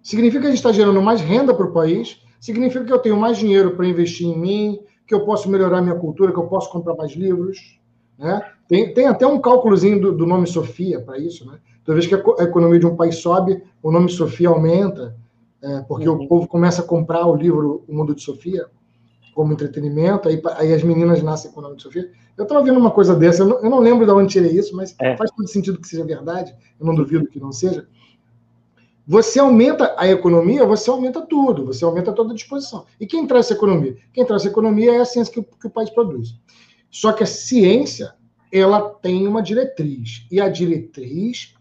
significa que a gente está gerando mais renda para o país, significa que eu tenho mais dinheiro para investir em mim, que eu posso melhorar minha cultura, que eu posso comprar mais livros. Né? Tem, tem até um cálculozinho do, do nome Sofia para isso. Né? Toda vez que a economia de um país sobe, o nome Sofia aumenta, é, porque uhum. o povo começa a comprar o livro O Mundo de Sofia como entretenimento, aí, aí as meninas nascem com o nome de Sofia. Eu estava vendo uma coisa dessa, eu não, eu não lembro de onde tirei isso, mas é. faz todo sentido que seja verdade, eu não duvido que não seja. Você aumenta a economia, você aumenta tudo, você aumenta toda a disposição. E quem traz essa economia? Quem traz essa economia é a ciência que, que o país produz. Só que a ciência, ela tem uma diretriz. E a diretriz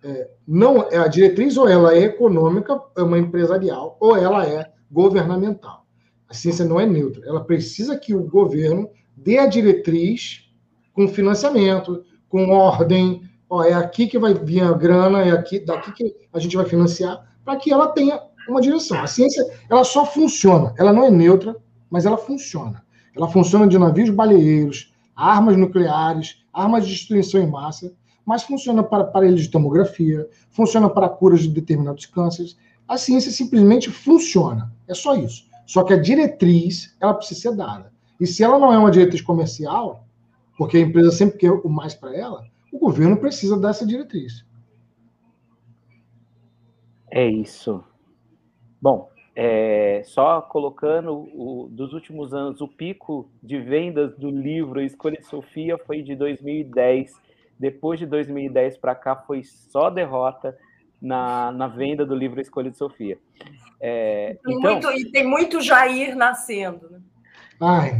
é, não é a diretriz ou ela é econômica, é uma empresarial, ou ela é governamental. A ciência não é neutra. Ela precisa que o governo dê a diretriz com financiamento, com ordem. Ó, é aqui que vai vir a grana, é aqui, daqui que a gente vai financiar, para que ela tenha uma direção. A ciência, ela só funciona. Ela não é neutra, mas ela funciona. Ela funciona de navios baleeiros, armas nucleares, armas de destruição em massa, mas funciona para aparelhos de tomografia, funciona para curas de determinados cânceres. A ciência simplesmente funciona. É só isso. Só que a diretriz, ela precisa ser dada. E se ela não é uma diretriz comercial, porque a empresa sempre quer o mais para ela, o governo precisa dessa diretriz. É isso. Bom, é, só colocando o, dos últimos anos, o pico de vendas do livro Escolha de Sofia foi de 2010. Depois de 2010 para cá foi só derrota na, na venda do livro Escolha de Sofia. É, tem, então, muito, e tem muito Jair nascendo. Né? Ai,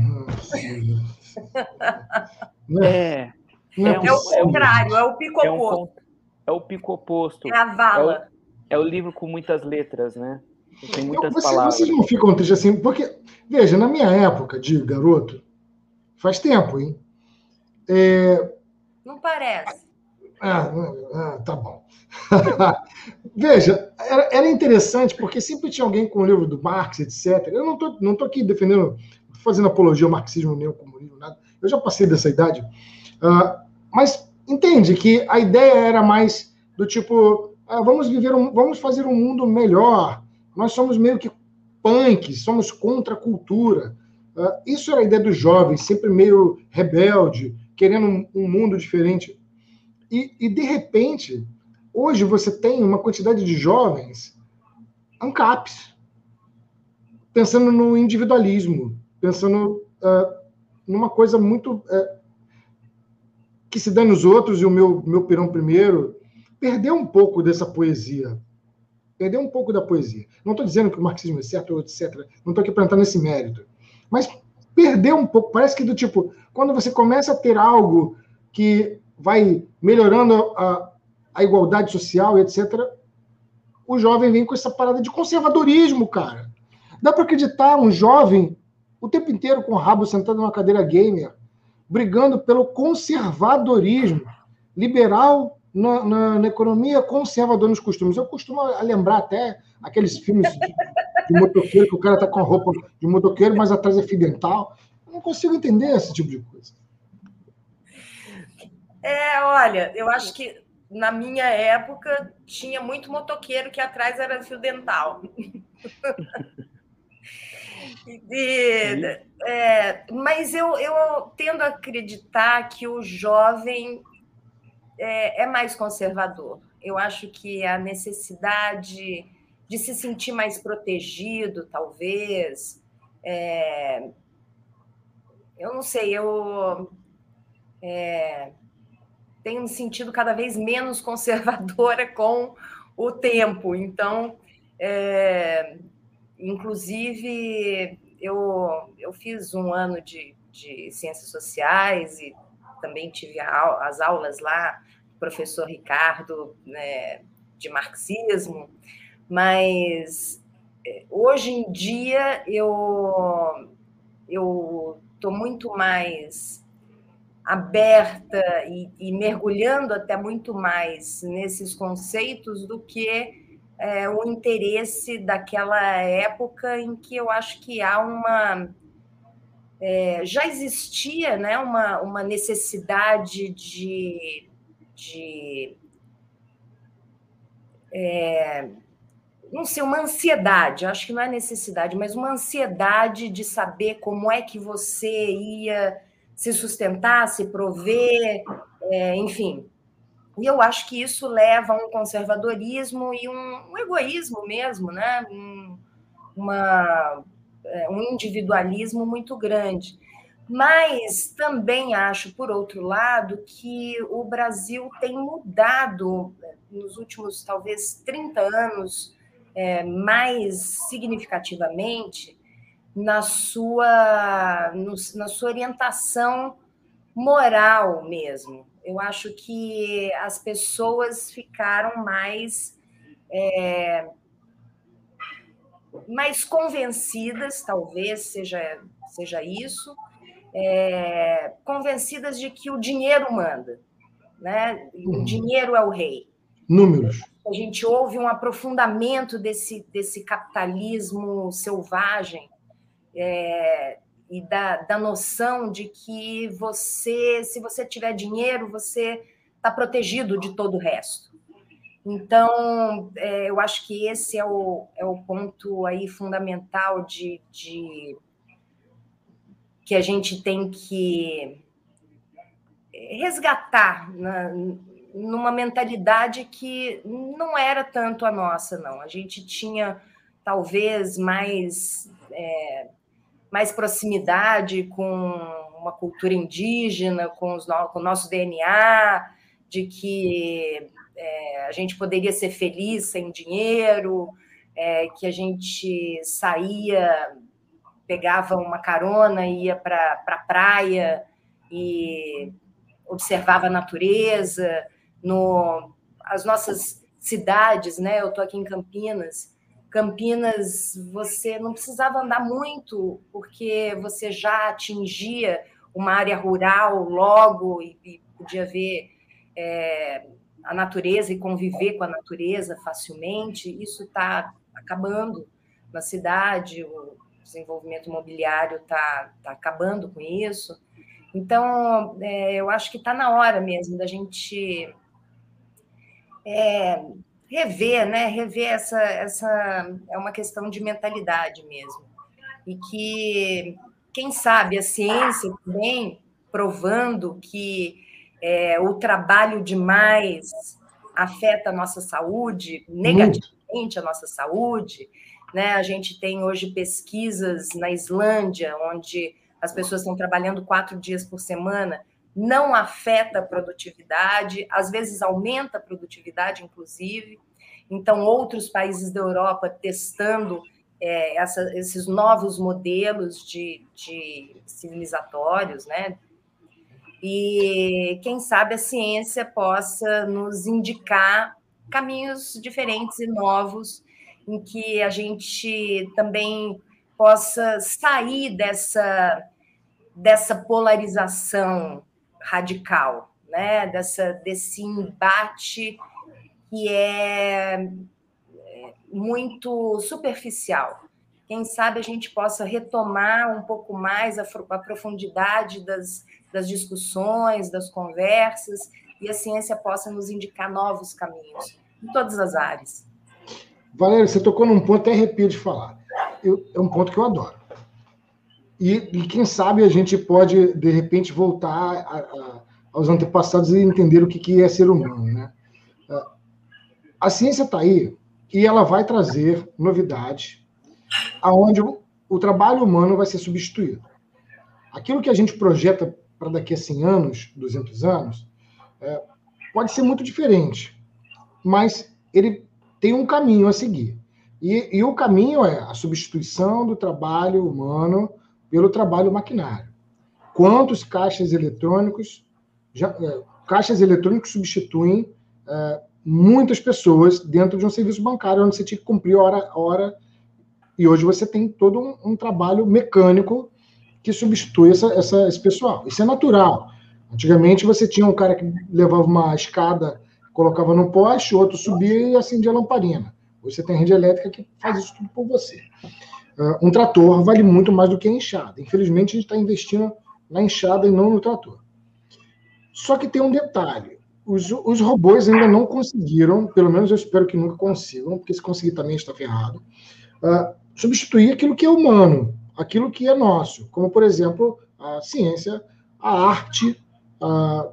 é, é, é, o contrário, é o pico é oposto. É, o pico oposto. É a vala. É o, é o livro com muitas letras, né? Tem muitas Você, palavras. Vocês não ficam tristes assim, porque, veja, na minha época de garoto, faz tempo, hein? É... Não parece. Ah, ah tá bom. veja, era, era, interessante porque sempre tinha alguém com o livro do Marx, etc. Eu não estou não tô aqui defendendo, fazendo apologia ao marxismo nem ao comunismo, nada. Eu já passei dessa idade. Uh, mas entende que a ideia era mais do tipo, ah, vamos viver um, vamos fazer um mundo melhor, nós somos meio que punks, somos contra a cultura. Uh, isso era a ideia dos jovens, sempre meio rebelde, querendo um, um mundo diferente. E, e, de repente, hoje você tem uma quantidade de jovens ANCAPs, pensando no individualismo, pensando uh, numa coisa muito uh, que se dá nos outros e o meu, meu pirão primeiro, perdeu um pouco dessa poesia Perdeu um pouco da poesia. Não estou dizendo que o marxismo é certo ou etc. Não estou aqui para entrar nesse mérito. Mas perdeu um pouco. Parece que do tipo, quando você começa a ter algo que vai melhorando a, a igualdade social etc., o jovem vem com essa parada de conservadorismo, cara. Dá para acreditar um jovem o tempo inteiro com o rabo sentado numa cadeira gamer, brigando pelo conservadorismo liberal na, na, na, economia conservadora nos costumes. Eu costumo lembrar até aqueles filmes de, de motoqueiro que o cara está com a roupa de motoqueiro, mas atrás é fio dental. Eu não consigo entender esse tipo de coisa. É, olha, eu acho que na minha época tinha muito motoqueiro que atrás era fio dental. E, é, mas eu, eu tendo a acreditar que o jovem é, é mais conservador. Eu acho que a necessidade de se sentir mais protegido, talvez. É, eu não sei, eu é, tenho me sentido cada vez menos conservadora com o tempo. Então, é, inclusive, eu, eu fiz um ano de, de ciências sociais e também tive a, as aulas lá, professor Ricardo, né, de marxismo, mas é, hoje em dia eu eu estou muito mais aberta e, e, mergulhando até muito mais nesses conceitos do que é, o interesse daquela época em que eu acho que há uma é, já existia né, uma, uma necessidade de, de é, não sei, uma ansiedade, acho que não é necessidade, mas uma ansiedade de saber como é que você ia se sustentar, se prover, é, enfim. E eu acho que isso leva a um conservadorismo e um, um egoísmo mesmo, né? Um, uma, é, um individualismo muito grande. Mas também acho, por outro lado, que o Brasil tem mudado nos últimos, talvez, 30 anos, é, mais significativamente, na sua, no, na sua orientação moral mesmo. Eu acho que as pessoas ficaram mais é, mais convencidas, talvez seja seja isso, é, convencidas de que o dinheiro manda, né? O uhum. dinheiro é o rei. Números. A gente ouve um aprofundamento desse, desse capitalismo selvagem é, e da, da noção de que você, se você tiver dinheiro, você está protegido de todo o resto. Então, é, eu acho que esse é o, é o ponto aí fundamental de, de que a gente tem que resgatar na, numa mentalidade que não era tanto a nossa, não. A gente tinha talvez mais é, mais proximidade com uma cultura indígena, com, os, com o nosso DNA, de que é, a gente poderia ser feliz sem dinheiro, é, que a gente saía, pegava uma carona, ia para a pra praia e observava a natureza. No, as nossas cidades, né? Eu estou aqui em Campinas, Campinas, você não precisava andar muito, porque você já atingia uma área rural logo e, e podia ver é, a natureza e conviver com a natureza facilmente. Isso está acabando na cidade, o desenvolvimento imobiliário está tá acabando com isso. Então, é, eu acho que está na hora mesmo da gente é, rever, né? Rever essa, essa é uma questão de mentalidade mesmo. E que, quem sabe, a ciência também provando que é, o trabalho demais afeta a nossa saúde, negativamente a nossa saúde. Né? A gente tem hoje pesquisas na Islândia, onde as pessoas estão trabalhando quatro dias por semana não afeta a produtividade, às vezes aumenta a produtividade, inclusive. Então, outros países da Europa testando é, essa, esses novos modelos de, de civilizatórios, né? E quem sabe a ciência possa nos indicar caminhos diferentes e novos em que a gente também possa sair dessa, dessa polarização radical, né? Dessa, desse embate que é, é muito superficial. Quem sabe a gente possa retomar um pouco mais a, a profundidade das, das discussões, das conversas, e a ciência possa nos indicar novos caminhos em todas as áreas. Valéria, você tocou num ponto, até arrepio de falar. Eu, é um ponto que eu adoro. e, e, quem sabe a gente pode, de repente, voltar a, a, aos antepassados e entender o que, que é ser humano. Né? A ciência está aí e ela vai trazer novidades aonde o, o trabalho humano vai ser substituído. Aquilo que a gente projeta para daqui a 100 anos, 200 anos, é, pode ser muito diferente, mas ele tem um caminho a seguir. E, e, o caminho é a substituição do trabalho humano pelo trabalho maquinário. Quantos caixas eletrônicos já, é, caixas eletrônicos substituem é, muitas pessoas dentro de um serviço bancário onde você tinha que cumprir hora hora e hoje você tem todo um, um trabalho mecânico que substitui essa, essa, esse pessoal. Isso é natural. Antigamente você tinha um cara que levava uma escada, colocava no poste, outro subia e acendia a lamparina. Hoje você tem rede elétrica que faz isso tudo por você. Uh, um trator vale muito mais do que a enxada. Infelizmente, a gente está investindo na enxada e não no trator. Só que tem um detalhe: os, os, robôs ainda não conseguiram, pelo menos eu espero que nunca consigam, porque se conseguir também está ferrado, uh, substituir aquilo que é humano, aquilo que é nosso, como, por exemplo, a ciência, a arte, a,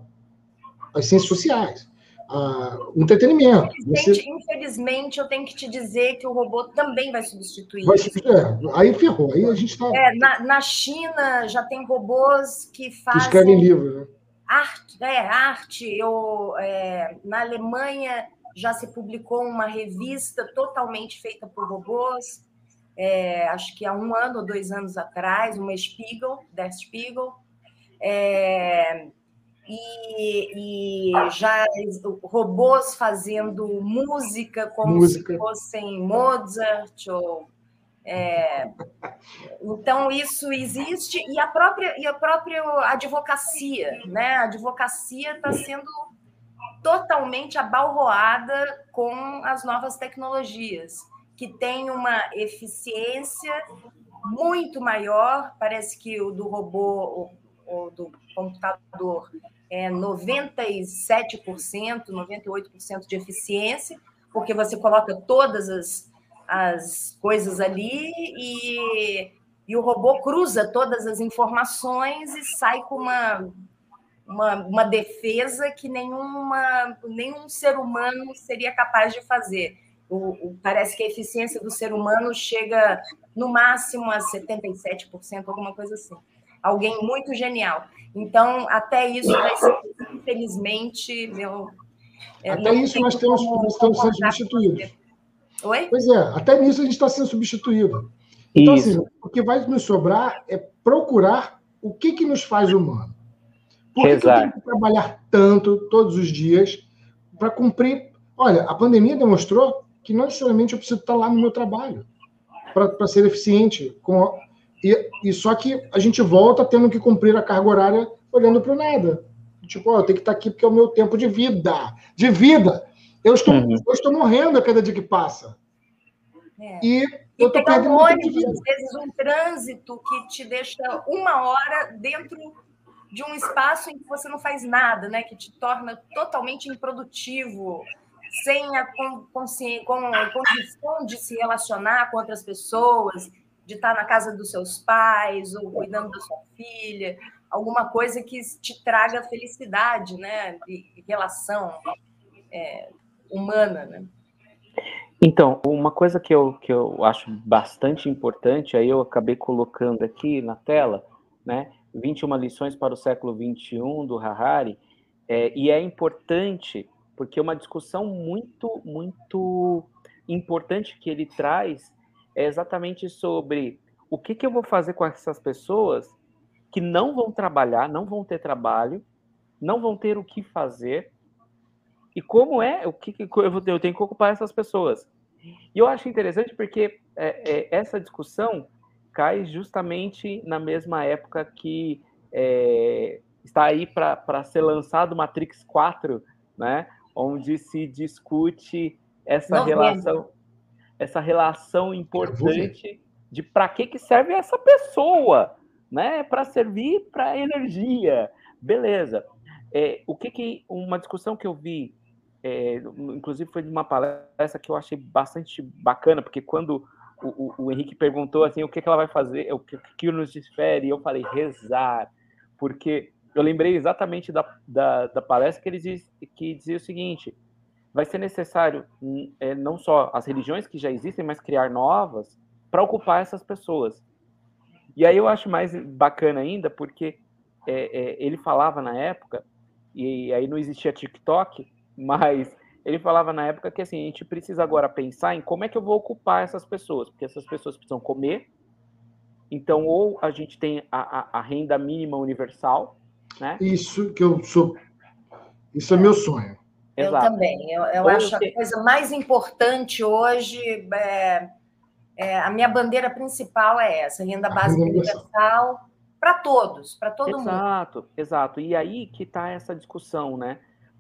as ciências sociais uh, entretenimento. Infelizmente, Você... infelizmente, eu tenho que te dizer que o robô também vai substituir. Vai, é, aí ferrou, aí a gente está. É, na, na, China já tem robôs que fazem. Que escrevem livros, né? Arte, é, arte. Eu, é, na Alemanha já se publicou uma revista totalmente feita por robôs. É, acho que há um ano ou dois anos atrás, uma Spiegel, Der Spiegel. É, e, e já robôs fazendo música como música. se fossem Mozart ou é, então isso existe e a própria e a própria advocacia, né? A advocacia está sendo totalmente abalroada com as novas tecnologias que tem uma eficiência muito maior. Parece que o do robô ou do computador é 97%, 98% de eficiência, porque você coloca todas as, as coisas ali e, e o robô cruza todas as informações e sai com uma, uma, uma defesa que nenhuma, nenhum ser humano seria capaz de fazer. O, o, parece que a eficiência do ser humano chega no máximo a 77%, alguma coisa assim. Alguém muito genial. Então, até isso vai ser, infelizmente, meu. É, até isso nós temos, nós estamos sendo substituídos. Oi? Pois é, até nisso a gente está sendo substituído. Então, assim, o que vai nos sobrar é procurar o que, que nos faz humano. Por que, que eu tenho que trabalhar tanto todos os dias para cumprir? Olha, a pandemia demonstrou que não necessariamente eu preciso estar lá no meu trabalho para ser eficiente com e, e só que a gente volta tendo que cumprir a carga horária olhando para o nada. Tipo, ó, eu tenho que estar aqui porque é o meu tempo de vida. De vida. Eu estou, uhum. eu estou morrendo a cada dia que passa. É. E, eu estou perdendo um ônibus, às vezes um trânsito que te deixa uma hora dentro de um espaço em que você não faz nada, né? Que te torna totalmente improdutivo, sem a condição de se relacionar com outras pessoas, de estar na casa dos seus pais ou cuidando da sua filha, alguma coisa que te traga felicidade, né? De relação é, humana, né? Então, uma coisa que eu, que eu acho bastante importante, aí eu acabei colocando aqui na tela, né? 21 lições para o século 21 do Harari, é, e é importante porque uma discussão muito, muito importante que ele traz é exatamente sobre o que, que eu vou fazer com essas pessoas que não vão trabalhar, não vão ter trabalho, não vão ter o que fazer, e como é, o que, eu, tenho que ocupar essas pessoas. E eu acho interessante porque é, é, essa discussão cai justamente na mesma época que é, está aí para ser lançado Matrix 4, né? onde se discute essa Não relação essa relação importante de para que, que serve essa pessoa, né? Para servir para energia, beleza? É, o que que uma discussão que eu vi, é, inclusive foi de uma palestra que eu achei bastante bacana, porque quando o, o, Henrique perguntou assim, o que, que ela vai fazer, o que, que nos difere, eu falei, rezar, porque eu lembrei exatamente da, da, da palestra que ele diz, que dizia o seguinte, vai ser necessário hum, é, não só as religiões que já existem, mas criar novas para ocupar essas pessoas. E aí eu acho mais bacana ainda, porque é, é, ele falava na época, e aí não existia TikTok, mas ele falava na época que assim, a gente precisa agora pensar em como é que eu vou ocupar essas pessoas, porque essas pessoas precisam comer. Então, ou a gente tem a, a, a renda mínima universal, né? Isso que eu sou. Isso é meu sonho. Eu Exato. também. Eu, eu acho a coisa mais importante hoje. É, é, a minha bandeira principal é essa: renda básica universal para todos, para todo exato, mundo. Exato, exato. E aí que está essa discussão, né?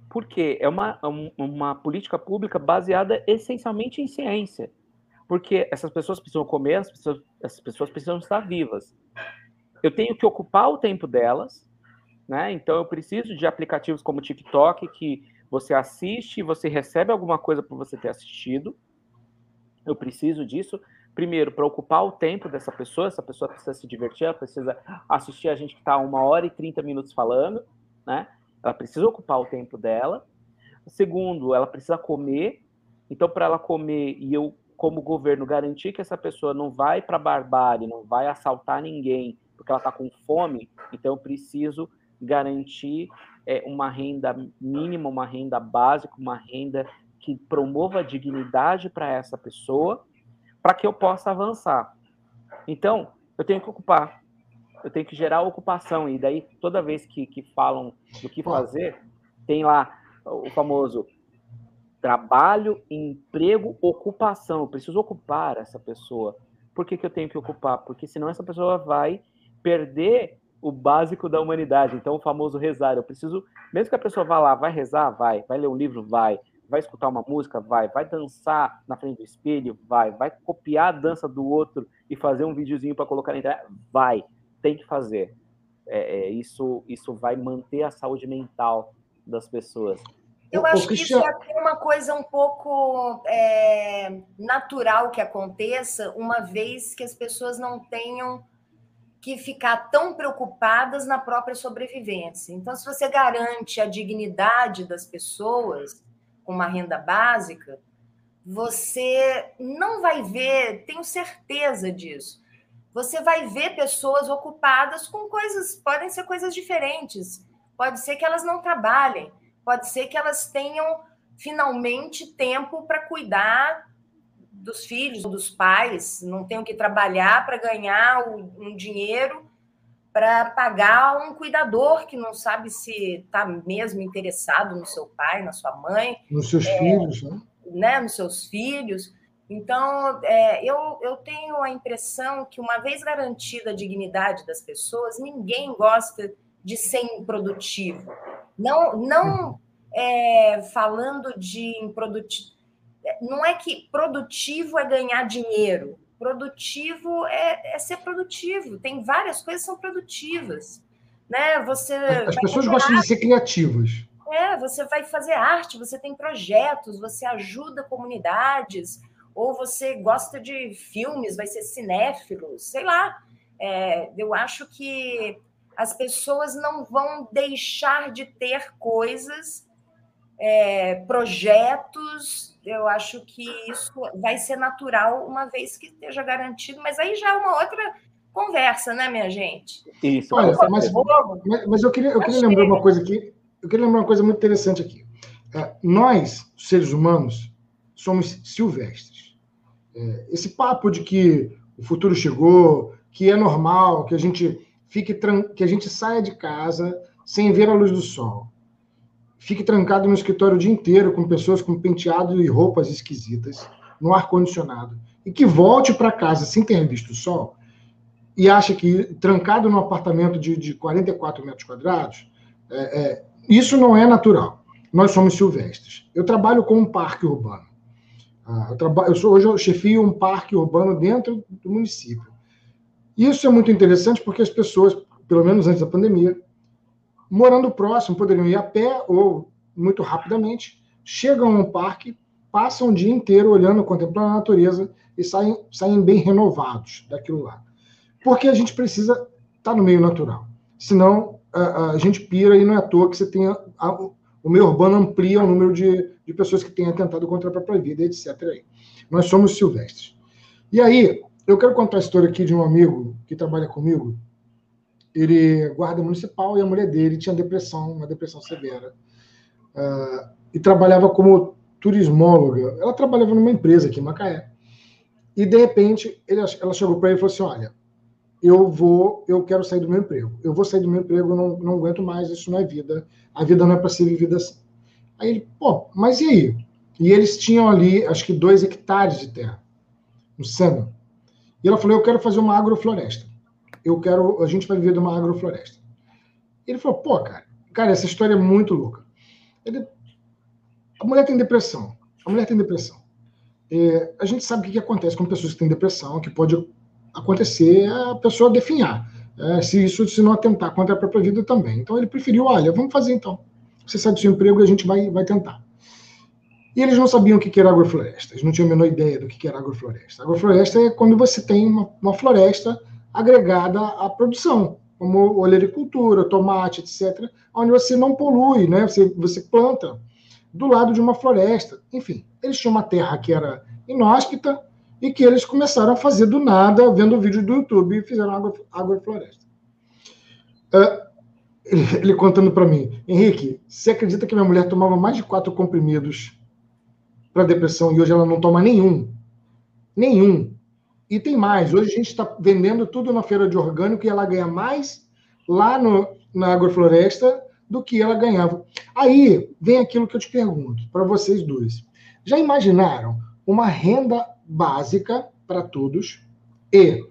Porque é uma, uma política pública baseada essencialmente em ciência. Porque essas pessoas precisam comer, as pessoas, essas pessoas precisam estar vivas. Eu tenho que ocupar o tempo delas, né? Então eu preciso de aplicativos como o TikTok, que você assiste você recebe alguma coisa por você ter assistido. Eu preciso disso. Primeiro, para ocupar o tempo dessa pessoa, essa pessoa precisa se divertir, ela precisa assistir a gente que está uma hora e 30 minutos falando, né? Ela precisa ocupar o tempo dela. Segundo, ela precisa comer. Então, para ela comer e eu, como governo, garantir que essa pessoa não vai para barbárie, não vai assaltar ninguém, porque ela está com fome, então eu preciso garantir é, uma renda mínima, uma renda básica, uma renda que promova a dignidade para essa pessoa, para que eu possa avançar. Então, eu tenho que ocupar eu tenho que gerar ocupação. E daí, toda vez que, que falam do que fazer, tem lá o famoso trabalho, emprego, ocupação. Eu preciso ocupar essa pessoa. Por que, que eu tenho que ocupar? Porque senão essa pessoa vai perder o básico da humanidade. Então, o famoso rezar. Eu preciso, mesmo que a pessoa vá lá, vai rezar, vai, vai ler um livro, vai, vai escutar uma música, vai, vai dançar na frente do espelho, vai, vai copiar a dança do outro e fazer um videozinho para colocar na internet, vai. Tem que fazer. É, é, isso, isso vai manter a saúde mental das pessoas. Eu acho que isso é uma coisa um pouco é, natural que aconteça, uma vez que as pessoas não tenham que ficar tão preocupadas na própria sobrevivência. Então, se você garante a dignidade das pessoas com uma renda básica, você não vai ver, tenho certeza disso, você vai ver pessoas ocupadas com coisas, podem ser coisas diferentes. Pode ser que elas não trabalhem, pode ser que elas tenham finalmente tempo para cuidar dos filhos, dos pais, não tenham que trabalhar para ganhar um dinheiro para pagar um cuidador que não sabe se está mesmo interessado no seu pai, na sua mãe. Nos seus é, filhos, né? né? Nos seus filhos. Então, é, eu, eu tenho a impressão que, uma vez garantida a dignidade das pessoas, ninguém gosta de ser improdutivo. Não, não é, falando de improdutivo. Não é que produtivo é ganhar dinheiro. Produtivo é, é ser produtivo. Tem várias coisas que são produtivas. Né? Você As pessoas gostam de ser criativas. É, você vai fazer arte, você tem projetos, você ajuda comunidades, ou você gosta de filmes, vai ser cinéfilo, sei lá. É, eu acho que as pessoas não vão deixar de ter coisas, é, projetos. Eu acho que isso vai ser natural uma vez que esteja garantido, mas aí já é uma outra conversa, né, minha gente? Isso. Olha, mas, mas, mas, eu queria, eu queria lembrar uma coisa aqui. Eu queria lembrar uma coisa muito interessante aqui. É, nós, seres humanos, somos silvestres. É, esse papo de que o futuro chegou, que é normal, que a gente fique que a gente saia de casa sem ver a luz do sol, fique trancado no escritório o dia inteiro com pessoas com penteado e roupas esquisitas, no ar condicionado, e que volte para casa sem ter visto o sol e acha que trancado no apartamento de, de 44 metros quadrados, é, é, isso não é natural. Nós somos silvestres. Eu trabalho com um parque urbano. Ah, eu, eu sou, hoje eu chefio um parque urbano dentro do município. Isso é muito interessante porque as pessoas, pelo menos antes da pandemia, morando próximo, poderiam ir a pé ou muito rapidamente, chegam ao parque passam o dia inteiro olhando, contemplando a natureza e saem, saem bem renovados daquilo lá. Porque a gente precisa estar no meio natural. Senão, a, a gente pira e não é à toa que você tenha. A, o meio urbano amplia o número de, de pessoas que têm atentado contra a própria vida, etc. Aí. Nós somos silvestres. E aí, eu quero contar a história aqui de um amigo que trabalha comigo. Ele é guarda municipal e a mulher dele tinha depressão, uma depressão severa. Uh, e trabalhava como turismóloga. Ela trabalhava numa empresa aqui em Macaé. E, de repente, ele, ela chegou para ele e falou assim: Olha, eu vou, eu quero sair do meu emprego. Eu vou sair do meu emprego, não, não aguento mais, isso não é vida. A vida não é para ser vivida assim. Aí ele, pô, mas e aí? E eles tinham ali, acho que dois hectares de terra, no Sena. E ela falou: Eu quero fazer uma agrofloresta. Eu quero, a gente vai viver de uma agrofloresta. Ele falou: Pô, cara, cara, essa história é muito louca. Ele, a mulher tem depressão. A mulher tem depressão. É, a gente sabe o que, que acontece com pessoas que têm depressão, que pode acontecer a pessoa definhar. É, se isso se não atentar contra a própria vida também. Então ele preferiu, olha, vamos fazer então. Você sai do seu emprego e a gente vai, vai tentar. E eles não sabiam o que era agrofloresta, eles não tinham a menor ideia do que era agrofloresta. Agrofloresta é quando você tem uma, uma floresta agregada à produção, como olericultura, tomate, etc., onde você não polui, né? você, você planta do lado de uma floresta. Enfim, eles tinham uma terra que era inóspita e que eles começaram a fazer do nada, vendo vídeo do YouTube, e fizeram agro, agrofloresta. Uh, ele, ele contando para mim, Henrique, você acredita que minha mulher tomava mais de quatro comprimidos para depressão e hoje ela não toma nenhum. Nenhum. E tem mais. Hoje a gente está vendendo tudo na feira de orgânico e ela ganha mais lá no, na agrofloresta do que ela ganhava. Aí vem aquilo que eu te pergunto para vocês dois. Já imaginaram uma renda básica para todos e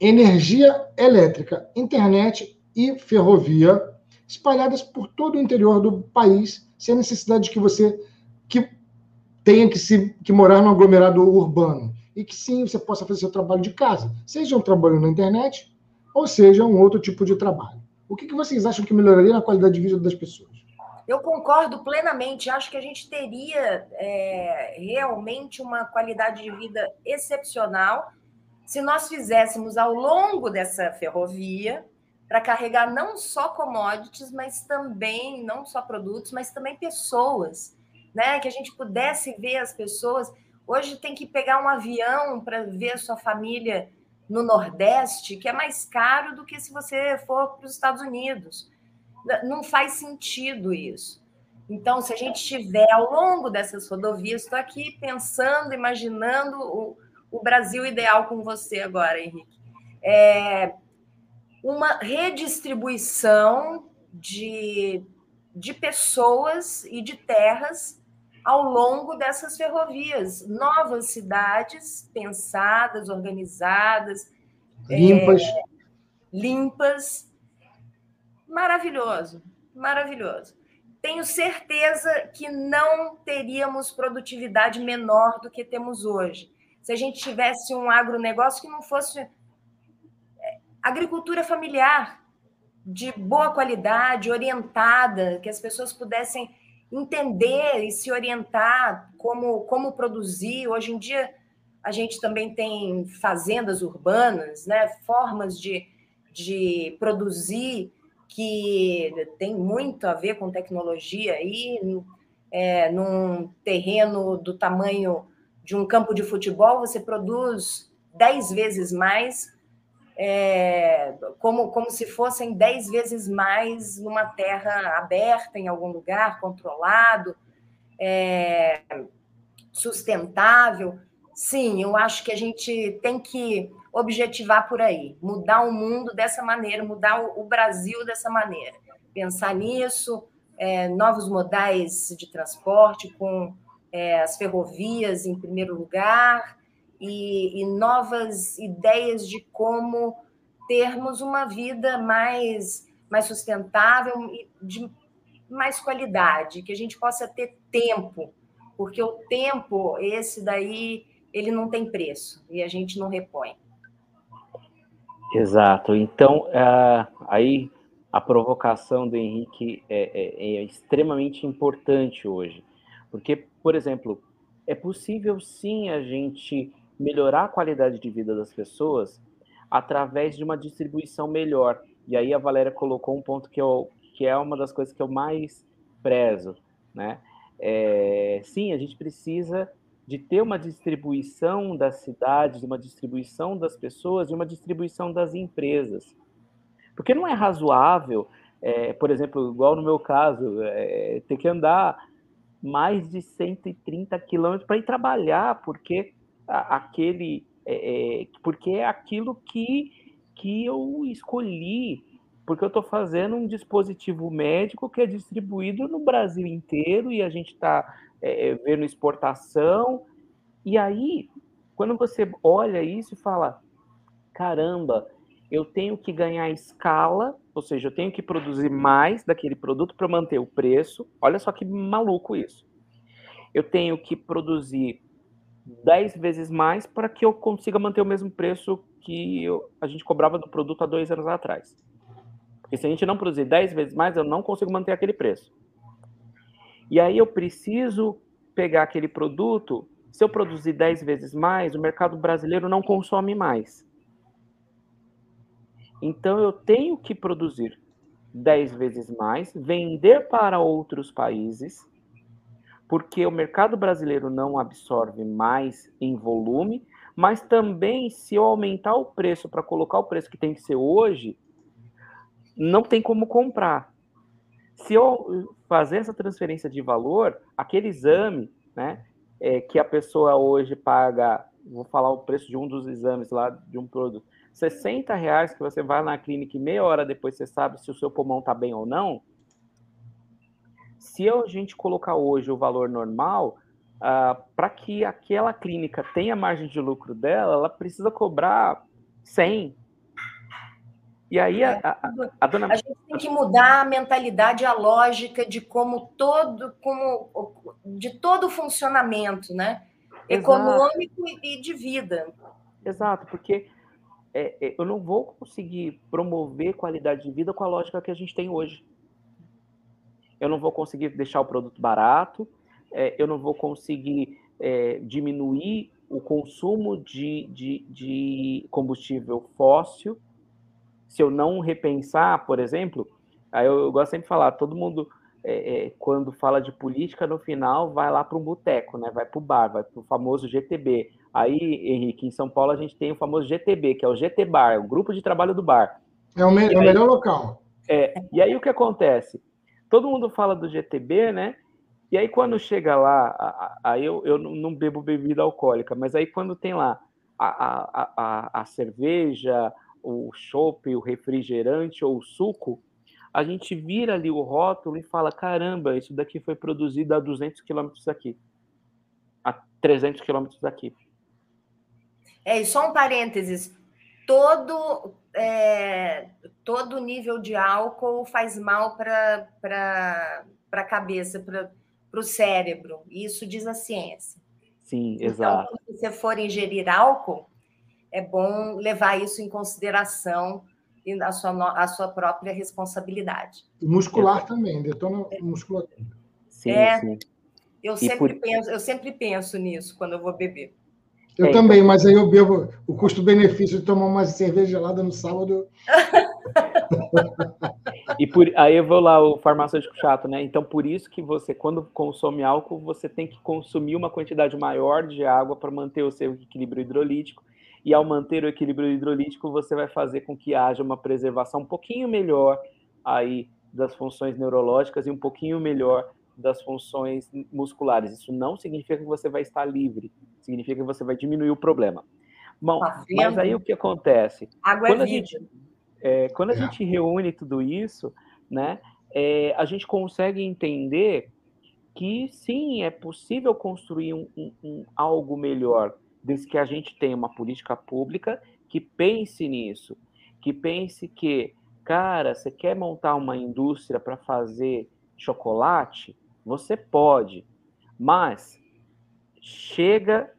energia elétrica, internet e ferrovia espalhadas por todo o interior do país, sem a necessidade de que você que tenha que, se, que morar num aglomerado urbano e que sim você possa fazer seu trabalho de casa, seja um trabalho na internet ou seja um outro tipo de trabalho. O que, que vocês acham que melhoraria na qualidade de vida das pessoas? Eu concordo plenamente. Acho que a gente teria é, realmente uma qualidade de vida excepcional se nós fizéssemos ao longo dessa ferrovia para carregar não só commodities, mas também não só produtos, mas também pessoas né? Que a gente pudesse ver as pessoas. Hoje tem que pegar um avião para ver a sua família no Nordeste, que é mais caro do que se você for para os Estados Unidos. Não faz sentido isso. Então, se a gente estiver ao longo dessas rodovias, estou aqui pensando, imaginando o, o Brasil ideal com você agora, Henrique. É uma redistribuição de, de pessoas e de terras ao longo dessas ferrovias. Novas cidades pensadas, organizadas, limpas. É, limpas. Maravilhoso, maravilhoso. Tenho certeza que não teríamos produtividade menor do que temos hoje. Se a gente tivesse um agronegócio que não fosse é, agricultura familiar, de boa qualidade, orientada, que as pessoas pudessem entender e se orientar como, como produzir. Hoje em dia, a gente também tem fazendas urbanas, né? formas de, de produzir que tem muito a ver com tecnologia aí, é, num terreno do tamanho de um campo de futebol, você produz dez vezes mais é, como, como se fossem dez vezes mais numa terra aberta em algum lugar, controlado, é, sustentável. Sim, eu acho que a gente tem que objetivar por aí, mudar o mundo dessa maneira, mudar o, Brasil dessa maneira. Pensar nisso, é, novos modais de transporte, com é, as ferrovias em primeiro lugar, e, e novas ideias de como termos uma vida mais, mais sustentável e de mais qualidade, que a gente possa ter tempo, porque o tempo, esse daí, ele não tem preço e a gente não repõe. Exato. Então, uh, aí a provocação do Henrique é, é, é, extremamente importante hoje, porque, por exemplo, é possível sim a gente melhorar a qualidade de vida das pessoas através de uma distribuição melhor. E aí a Valéria colocou um ponto que, eu, que é uma das coisas que eu mais prezo, né? É, sim, a gente precisa de ter uma distribuição das cidades, uma distribuição das pessoas e uma distribuição das empresas. Porque não é razoável, é, por exemplo, igual no meu caso, é, ter que andar mais de 130 quilômetros para ir trabalhar, porque aquele é, é, porque é aquilo que, que eu escolhi, porque eu estou fazendo um dispositivo médico que é distribuído no Brasil inteiro e a gente está é, é, vendo exportação. E aí, quando você olha isso e fala, caramba, eu tenho que ganhar escala, ou seja, eu tenho que produzir mais daquele produto para manter o preço. Olha só que maluco isso. Eu tenho que produzir 10 vezes mais para que eu consiga manter o mesmo preço que eu, a gente cobrava do produto há dois anos atrás. Porque se a gente não produzir 10 vezes mais, eu não consigo manter aquele preço. E aí eu preciso pegar aquele produto. Se eu produzir 10 vezes mais, o mercado brasileiro não consome mais. Então eu tenho que produzir 10 vezes mais, vender para outros países porque o mercado brasileiro não absorve mais em volume, mas também se eu aumentar o preço para colocar o preço que tem que ser hoje, não tem como comprar. Se eu fazer essa transferência de valor, aquele exame, né, é, que a pessoa hoje paga, vou falar o preço de um dos exames lá de um produto, 60 reais que você vai na clínica e meia hora depois você sabe se o seu pulmão está bem ou não, se a gente colocar hoje o valor normal, uh, ah, para que aquela clínica tenha margem de lucro dela, ela precisa cobrar 100. E aí a, a, a, dona... a gente tem que mudar a mentalidade, a lógica de como todo, como de todo o funcionamento, né? Econômico e de vida. Exato, porque é, é, eu não vou conseguir promover qualidade de vida com a lógica que a gente tem hoje eu não vou conseguir deixar o produto barato, é, eu não vou conseguir é, diminuir o consumo de, de, de, combustível fóssil. Se eu não repensar, por exemplo, aí eu, eu gosto sempre de falar, todo mundo, é, é quando fala de política, no final vai lá para um boteco, né? vai para o bar, vai para o famoso GTB. Aí, Henrique, em São Paulo a gente tem o famoso GTB, que é o GT Bar, o grupo de trabalho do bar. É o, me é o melhor local. É, e aí o que acontece? Todo mundo fala do GTB, né? E aí quando chega lá, aí eu, eu não bebo bebida alcoólica, mas aí quando tem lá a, a, a, a cerveja, o chopp, o refrigerante ou o suco, a gente vira ali o rótulo e fala: caramba, isso daqui foi produzido a 200 quilômetros daqui, a 300 quilômetros daqui. É, e só um parênteses: todo, é, todo nível de álcool faz mal para a cabeça, para o cérebro. Isso diz a ciência. Sim, então, exato. Então, se você for ingerir álcool, é bom levar isso em consideração e a sua, a sua própria responsabilidade. E muscular também, detona musculatura. Sim, é, sim. Eu sempre, por... penso, eu sempre penso nisso quando eu vou beber. Eu é, também, então... mas aí eu bebo o custo-benefício de tomar uma cerveja gelada no sábado. e por, aí eu vou lá, o farmacêutico chato, né? Então, por isso que você, quando consome álcool, você tem que consumir uma quantidade maior de água para manter o seu equilíbrio hidrolítico. E ao manter o equilíbrio hidrolítico, você vai fazer com que haja uma preservação um pouquinho melhor aí das funções neurológicas e um pouquinho melhor das funções musculares. Isso não significa que você vai estar livre, significa que você vai diminuir o problema. Bom, tá mas aí o que acontece? Água quando é a gente, é, quando a gente reúne tudo isso, né, é, a gente consegue entender que sim, é possível construir um, um, um, algo melhor, desde que a gente tenha uma política pública que pense nisso, que pense que, cara, você quer montar uma indústria para fazer chocolate? Você pode, mas chega.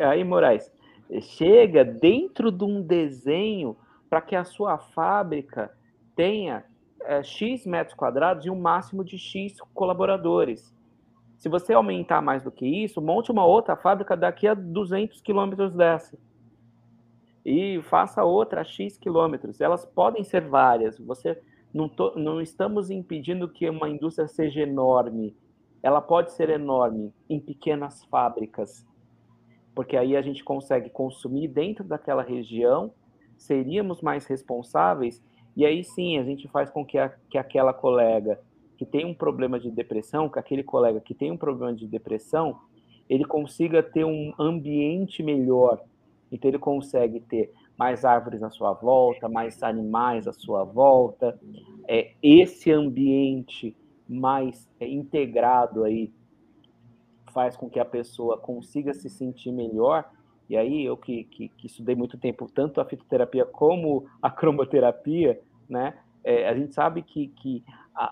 Aí, Moraes, chega dentro de um desenho para que a sua fábrica tenha é, X metros quadrados e um máximo de X colaboradores. Se você aumentar mais do que isso, monte uma outra fábrica daqui a 200 quilômetros dessa. E faça outra X quilômetros. Elas podem ser várias. Você não, to, não estamos impedindo que uma indústria seja enorme. Ela pode ser enorme em pequenas fábricas, porque aí a gente consegue consumir dentro daquela região, seríamos mais responsáveis, e aí sim a gente faz com que, a, que aquela colega que tem um problema de depressão, que aquele colega que tem um problema de depressão, ele consiga ter um ambiente melhor. Então ele consegue ter mais árvores à sua volta, mais animais à sua volta. É, esse ambiente mais integrado aí faz com que a pessoa consiga se sentir melhor. E aí eu que, que, que estudei muito tempo tanto a fitoterapia como a cromoterapia, né? É, a gente sabe que, que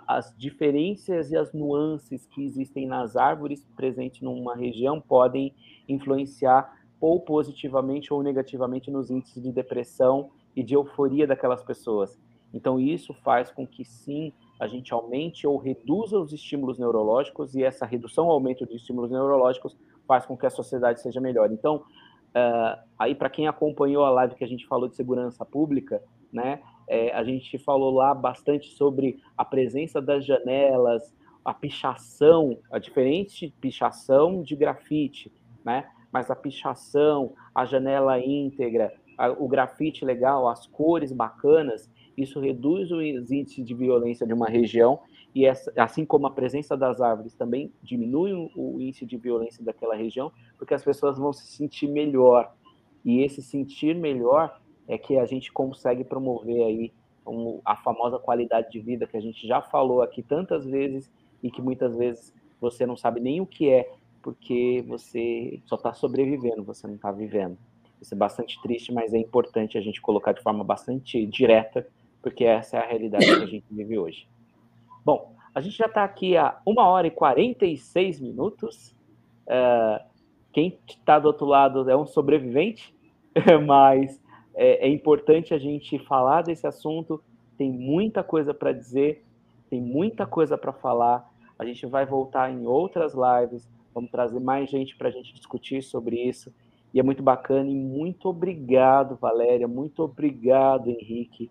as diferenças e as nuances que existem nas árvores presentes numa região podem influenciar ou positivamente ou negativamente nos índices de depressão e de euforia daquelas pessoas. Então, isso faz com que sim, a gente aumente ou reduza os estímulos neurológicos, e essa redução ou aumento de estímulos neurológicos faz com que a sociedade seja melhor. Então, uh, aí para quem acompanhou a live que a gente falou de segurança pública, né, é, a gente falou lá bastante sobre a presença das janelas, a pichação, a diferente pichação de grafite, né? Mas a pichação, a janela íntegra, a, o grafite legal, as cores bacanas, isso reduz os índices de violência de uma região e essa, assim como a presença das árvores também diminui o, índice de violência daquela região, porque as pessoas vão se sentir melhor. E esse sentir melhor é que a gente consegue promover aí um, a famosa qualidade de vida que a gente já falou aqui tantas vezes e que muitas vezes você não sabe nem o que é, porque você só está sobrevivendo, você não está vivendo. Isso é bastante triste, mas é importante a gente colocar de forma bastante direta, porque essa é a realidade que a gente vive hoje. Bom, a gente já está aqui há uma hora e 46 minutos. Uh, quem está do outro lado é um sobrevivente, mas é, é importante a gente falar desse assunto. Tem muita coisa para dizer, tem muita coisa para falar. A gente vai voltar em outras lives, vamos trazer mais gente para a gente discutir sobre isso. E é muito bacana e muito obrigado, Valéria, muito obrigado, Henrique,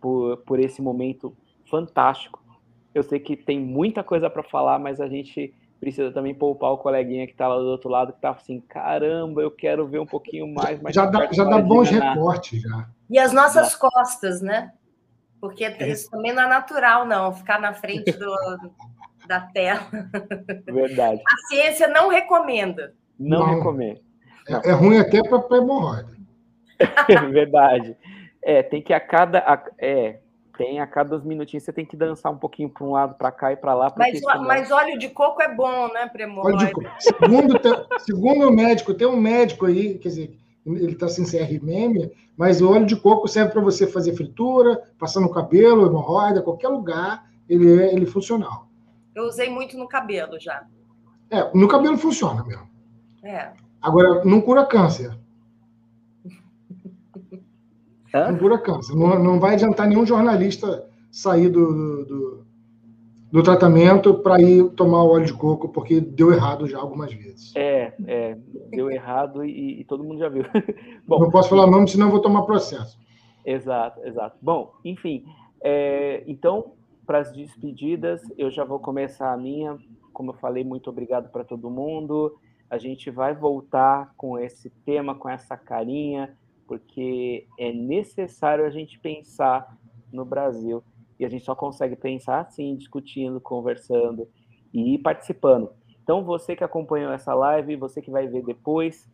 por, por esse momento fantástico. Eu sei que tem muita coisa para falar, mas a gente precisa também poupar o coleguinha que está lá do outro lado, que está assim, caramba, eu quero ver um pouquinho mais. já dá, já dá bons reportes, já. E as nossas já. costas, né? Porque é. isso também não é natural, não, ficar na frente do, da tela. Verdade. A ciência não recomenda. Não, não. recomenda. É, é, ruim até para hemorroida. Verdade. É, tem que a cada. A, é, tem a cada dois minutinhos você tem que dançar um pouquinho para um lado, para cá e para lá. Mas, mas óleo de coco é bom, né, Premor? Segundo, segundo o médico, tem um médico aí, quer dizer, ele está sem CRMM, mas o óleo de coco serve para você fazer fritura, passar no cabelo, hemorroida, qualquer lugar, ele é ele é funcional. Eu usei muito no cabelo já. É, no cabelo funciona mesmo. É. Agora, não cura câncer. Não cura câncer. Não, não vai adiantar nenhum jornalista sair do, do, do tratamento para ir tomar o óleo de coco, porque deu errado já algumas vezes. É, é deu errado e, e todo mundo já viu. Bom, não posso falar nome, senão eu vou tomar processo. Exato, exato. Bom, enfim, é, então, para as despedidas, eu já vou começar a minha. Como eu falei, muito obrigado para todo mundo. A gente vai voltar com esse tema, com essa carinha, porque é necessário a gente pensar no Brasil e a gente só consegue pensar assim, discutindo, conversando e participando. Então, você que acompanhou essa live, você que vai ver depois,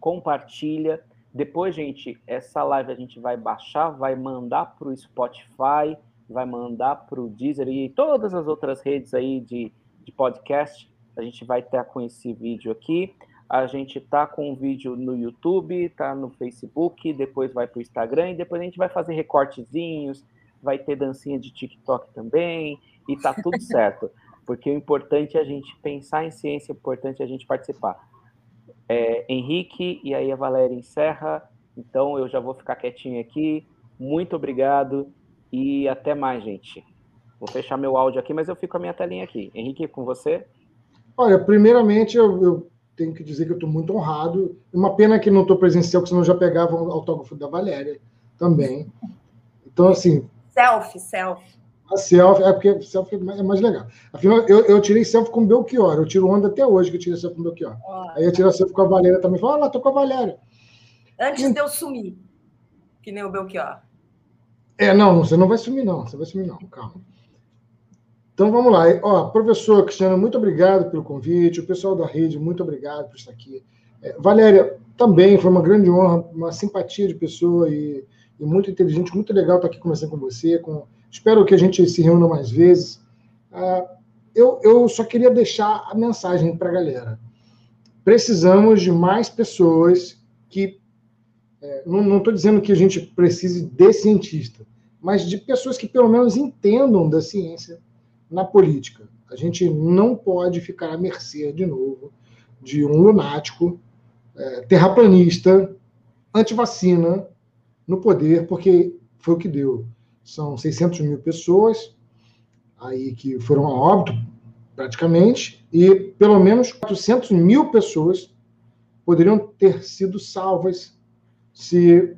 compartilha. Depois, gente, essa live a gente vai baixar, vai mandar para o Spotify, vai mandar para o Deezer e todas as outras redes aí de, de podcast. A gente vai estar com esse vídeo aqui. A gente tá com um vídeo no YouTube, tá no Facebook, depois vai para o Instagram e depois a gente vai fazer recortezinhos, vai ter dancinha de TikTok também e tá tudo certo. Porque o importante é a gente pensar em ciência, o importante é a gente participar. É, Henrique e aí a Valéria encerra. Então eu já vou ficar quietinho aqui. Muito obrigado e até mais, gente. Vou fechar meu áudio aqui, mas eu fico com a minha telinha aqui. Henrique, com você? Olha, primeiramente, eu, eu tenho que dizer que eu estou muito honrado. Uma pena que não estou presencial, porque senão eu já pegava o autógrafo da Valéria também. Então, assim. Selfie, selfie. A selfie, é porque selfie é mais legal. Afinal, eu, eu tirei selfie com o Belchior. Eu tiro onda até hoje que eu tirei selfie com o Belchior. Oh. Aí eu tiro a selfie com a Valéria também. Fala, ah, lá, tô com a Valéria. Antes e... de eu sumir, que nem o Belchior. É, não, você não vai sumir, não. Você vai sumir, não. Calma. Então vamos lá. Ó, professor Cristiano, muito obrigado pelo convite. O pessoal da rede, muito obrigado por estar aqui. É, Valéria, também foi uma grande honra, uma simpatia de pessoa e, e, muito inteligente, muito legal estar aqui conversando com você. Com, espero que a gente se reúna mais vezes. Ah, eu, eu só queria deixar a mensagem para a galera. Precisamos de mais pessoas que. É, não estou dizendo que a gente precise de cientista, mas de pessoas que pelo menos entendam da ciência na política. A gente não pode ficar à mercê, de novo, de um lunático, é, terraplanista, antivacina no poder, porque foi o que deu. São 600 mil pessoas aí que foram a óbito, praticamente, e pelo menos 400 mil pessoas poderiam ter sido salvas se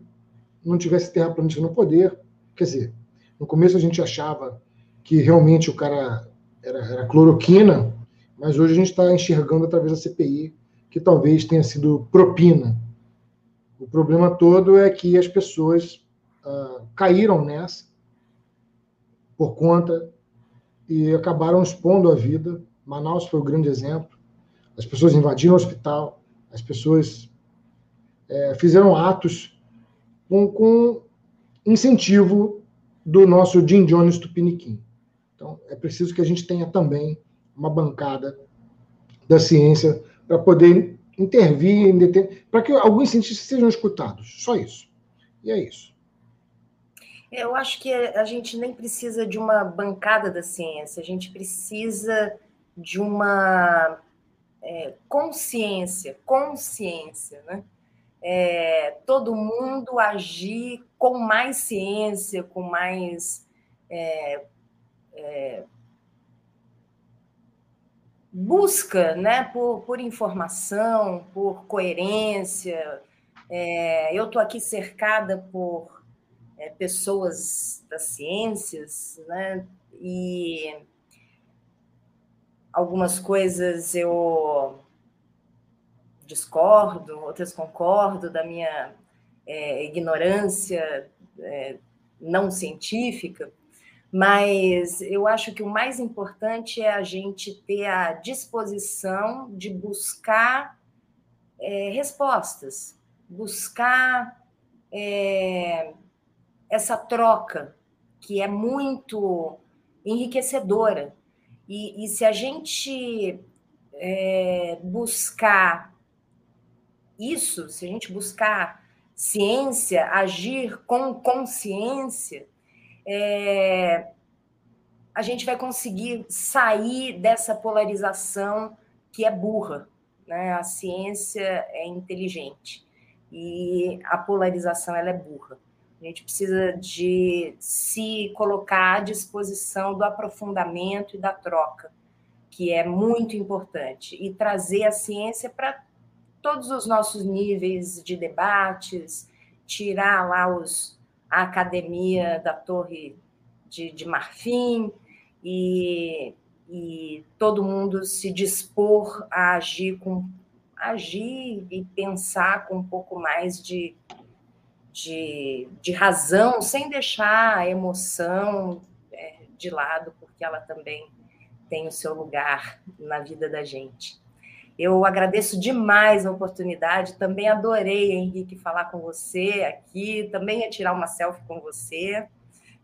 não tivesse terraplanista no poder. Quer dizer, no começo a gente achava que realmente o cara era, era cloroquina, mas hoje a gente está enxergando através da CPI que talvez tenha sido propina. O problema todo é que as pessoas uh, caíram nessa por conta e acabaram expondo a vida. Manaus foi o grande exemplo. As pessoas invadiram o hospital, as pessoas é, fizeram atos com, com incentivo do nosso Jim Jones Tupiniquim. Então, é preciso que a gente tenha também uma bancada da ciência para poder intervir, para que alguns cientistas sejam escutados. Só isso. E é isso. Eu acho que a gente nem precisa de uma bancada da ciência, a gente precisa de uma é, consciência, consciência, né? É, todo mundo agir com mais ciência, com mais é, é, busca né, por, por informação, por coerência. É, eu estou aqui cercada por é, pessoas das ciências, né, e algumas coisas eu discordo, outras concordo da minha é, ignorância é, não científica, mas eu acho que o mais importante é a gente ter a disposição de buscar é, respostas, buscar é, essa troca que é muito enriquecedora. E, e se a gente é, buscar isso, se a gente buscar ciência, agir com consciência, é, a gente vai conseguir sair dessa polarização que é burra. Né? A ciência é inteligente e a polarização ela é burra. A gente precisa de se colocar à disposição do aprofundamento e da troca, que é muito importante, e trazer a ciência para todos os nossos níveis de debates, tirar lá os, a academia da Torre de, de Marfim e, e todo mundo se dispor a agir com agir e pensar com um pouco mais de, de, de razão, sem deixar a emoção é, de lado, porque ela também tem o seu lugar na vida da gente. Eu agradeço demais a oportunidade, também adorei, Henrique, falar com você aqui, também ia tirar uma selfie com você.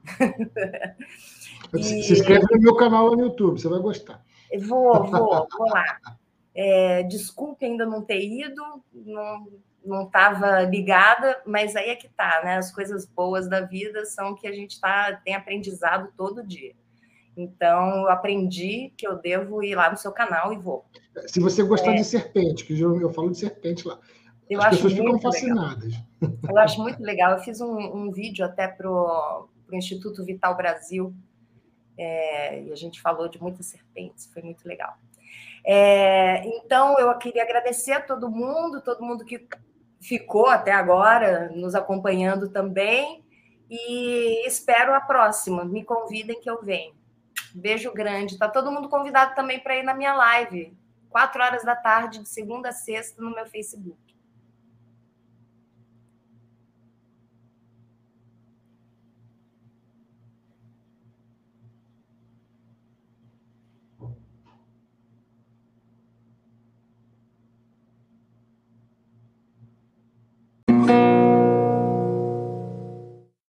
e... Se inscreve no meu canal no YouTube, você vai gostar. Vou, vou, vou lá. É, desculpe ainda não ter ido, não não estava ligada, mas aí é que tá, né? As coisas boas da vida são que a gente tá, tem aprendizado todo dia. Então, eu aprendi que eu devo ir lá no seu canal e vou. Se você gostar é. de serpente, que eu, eu falo de serpente lá. Eu As pessoas ficam fascinadas. Legal. Eu acho muito legal. Eu fiz um, um vídeo até para o Instituto Vital Brasil, é, e a gente falou de muitas serpentes, foi muito legal. É, então, eu queria agradecer a todo mundo, todo mundo que ficou até agora nos acompanhando também. E espero a próxima. Me convidem que eu venho. Beijo grande. Tá todo mundo convidado também para ir na minha live, quatro horas da tarde, de segunda a sexta, no meu Facebook.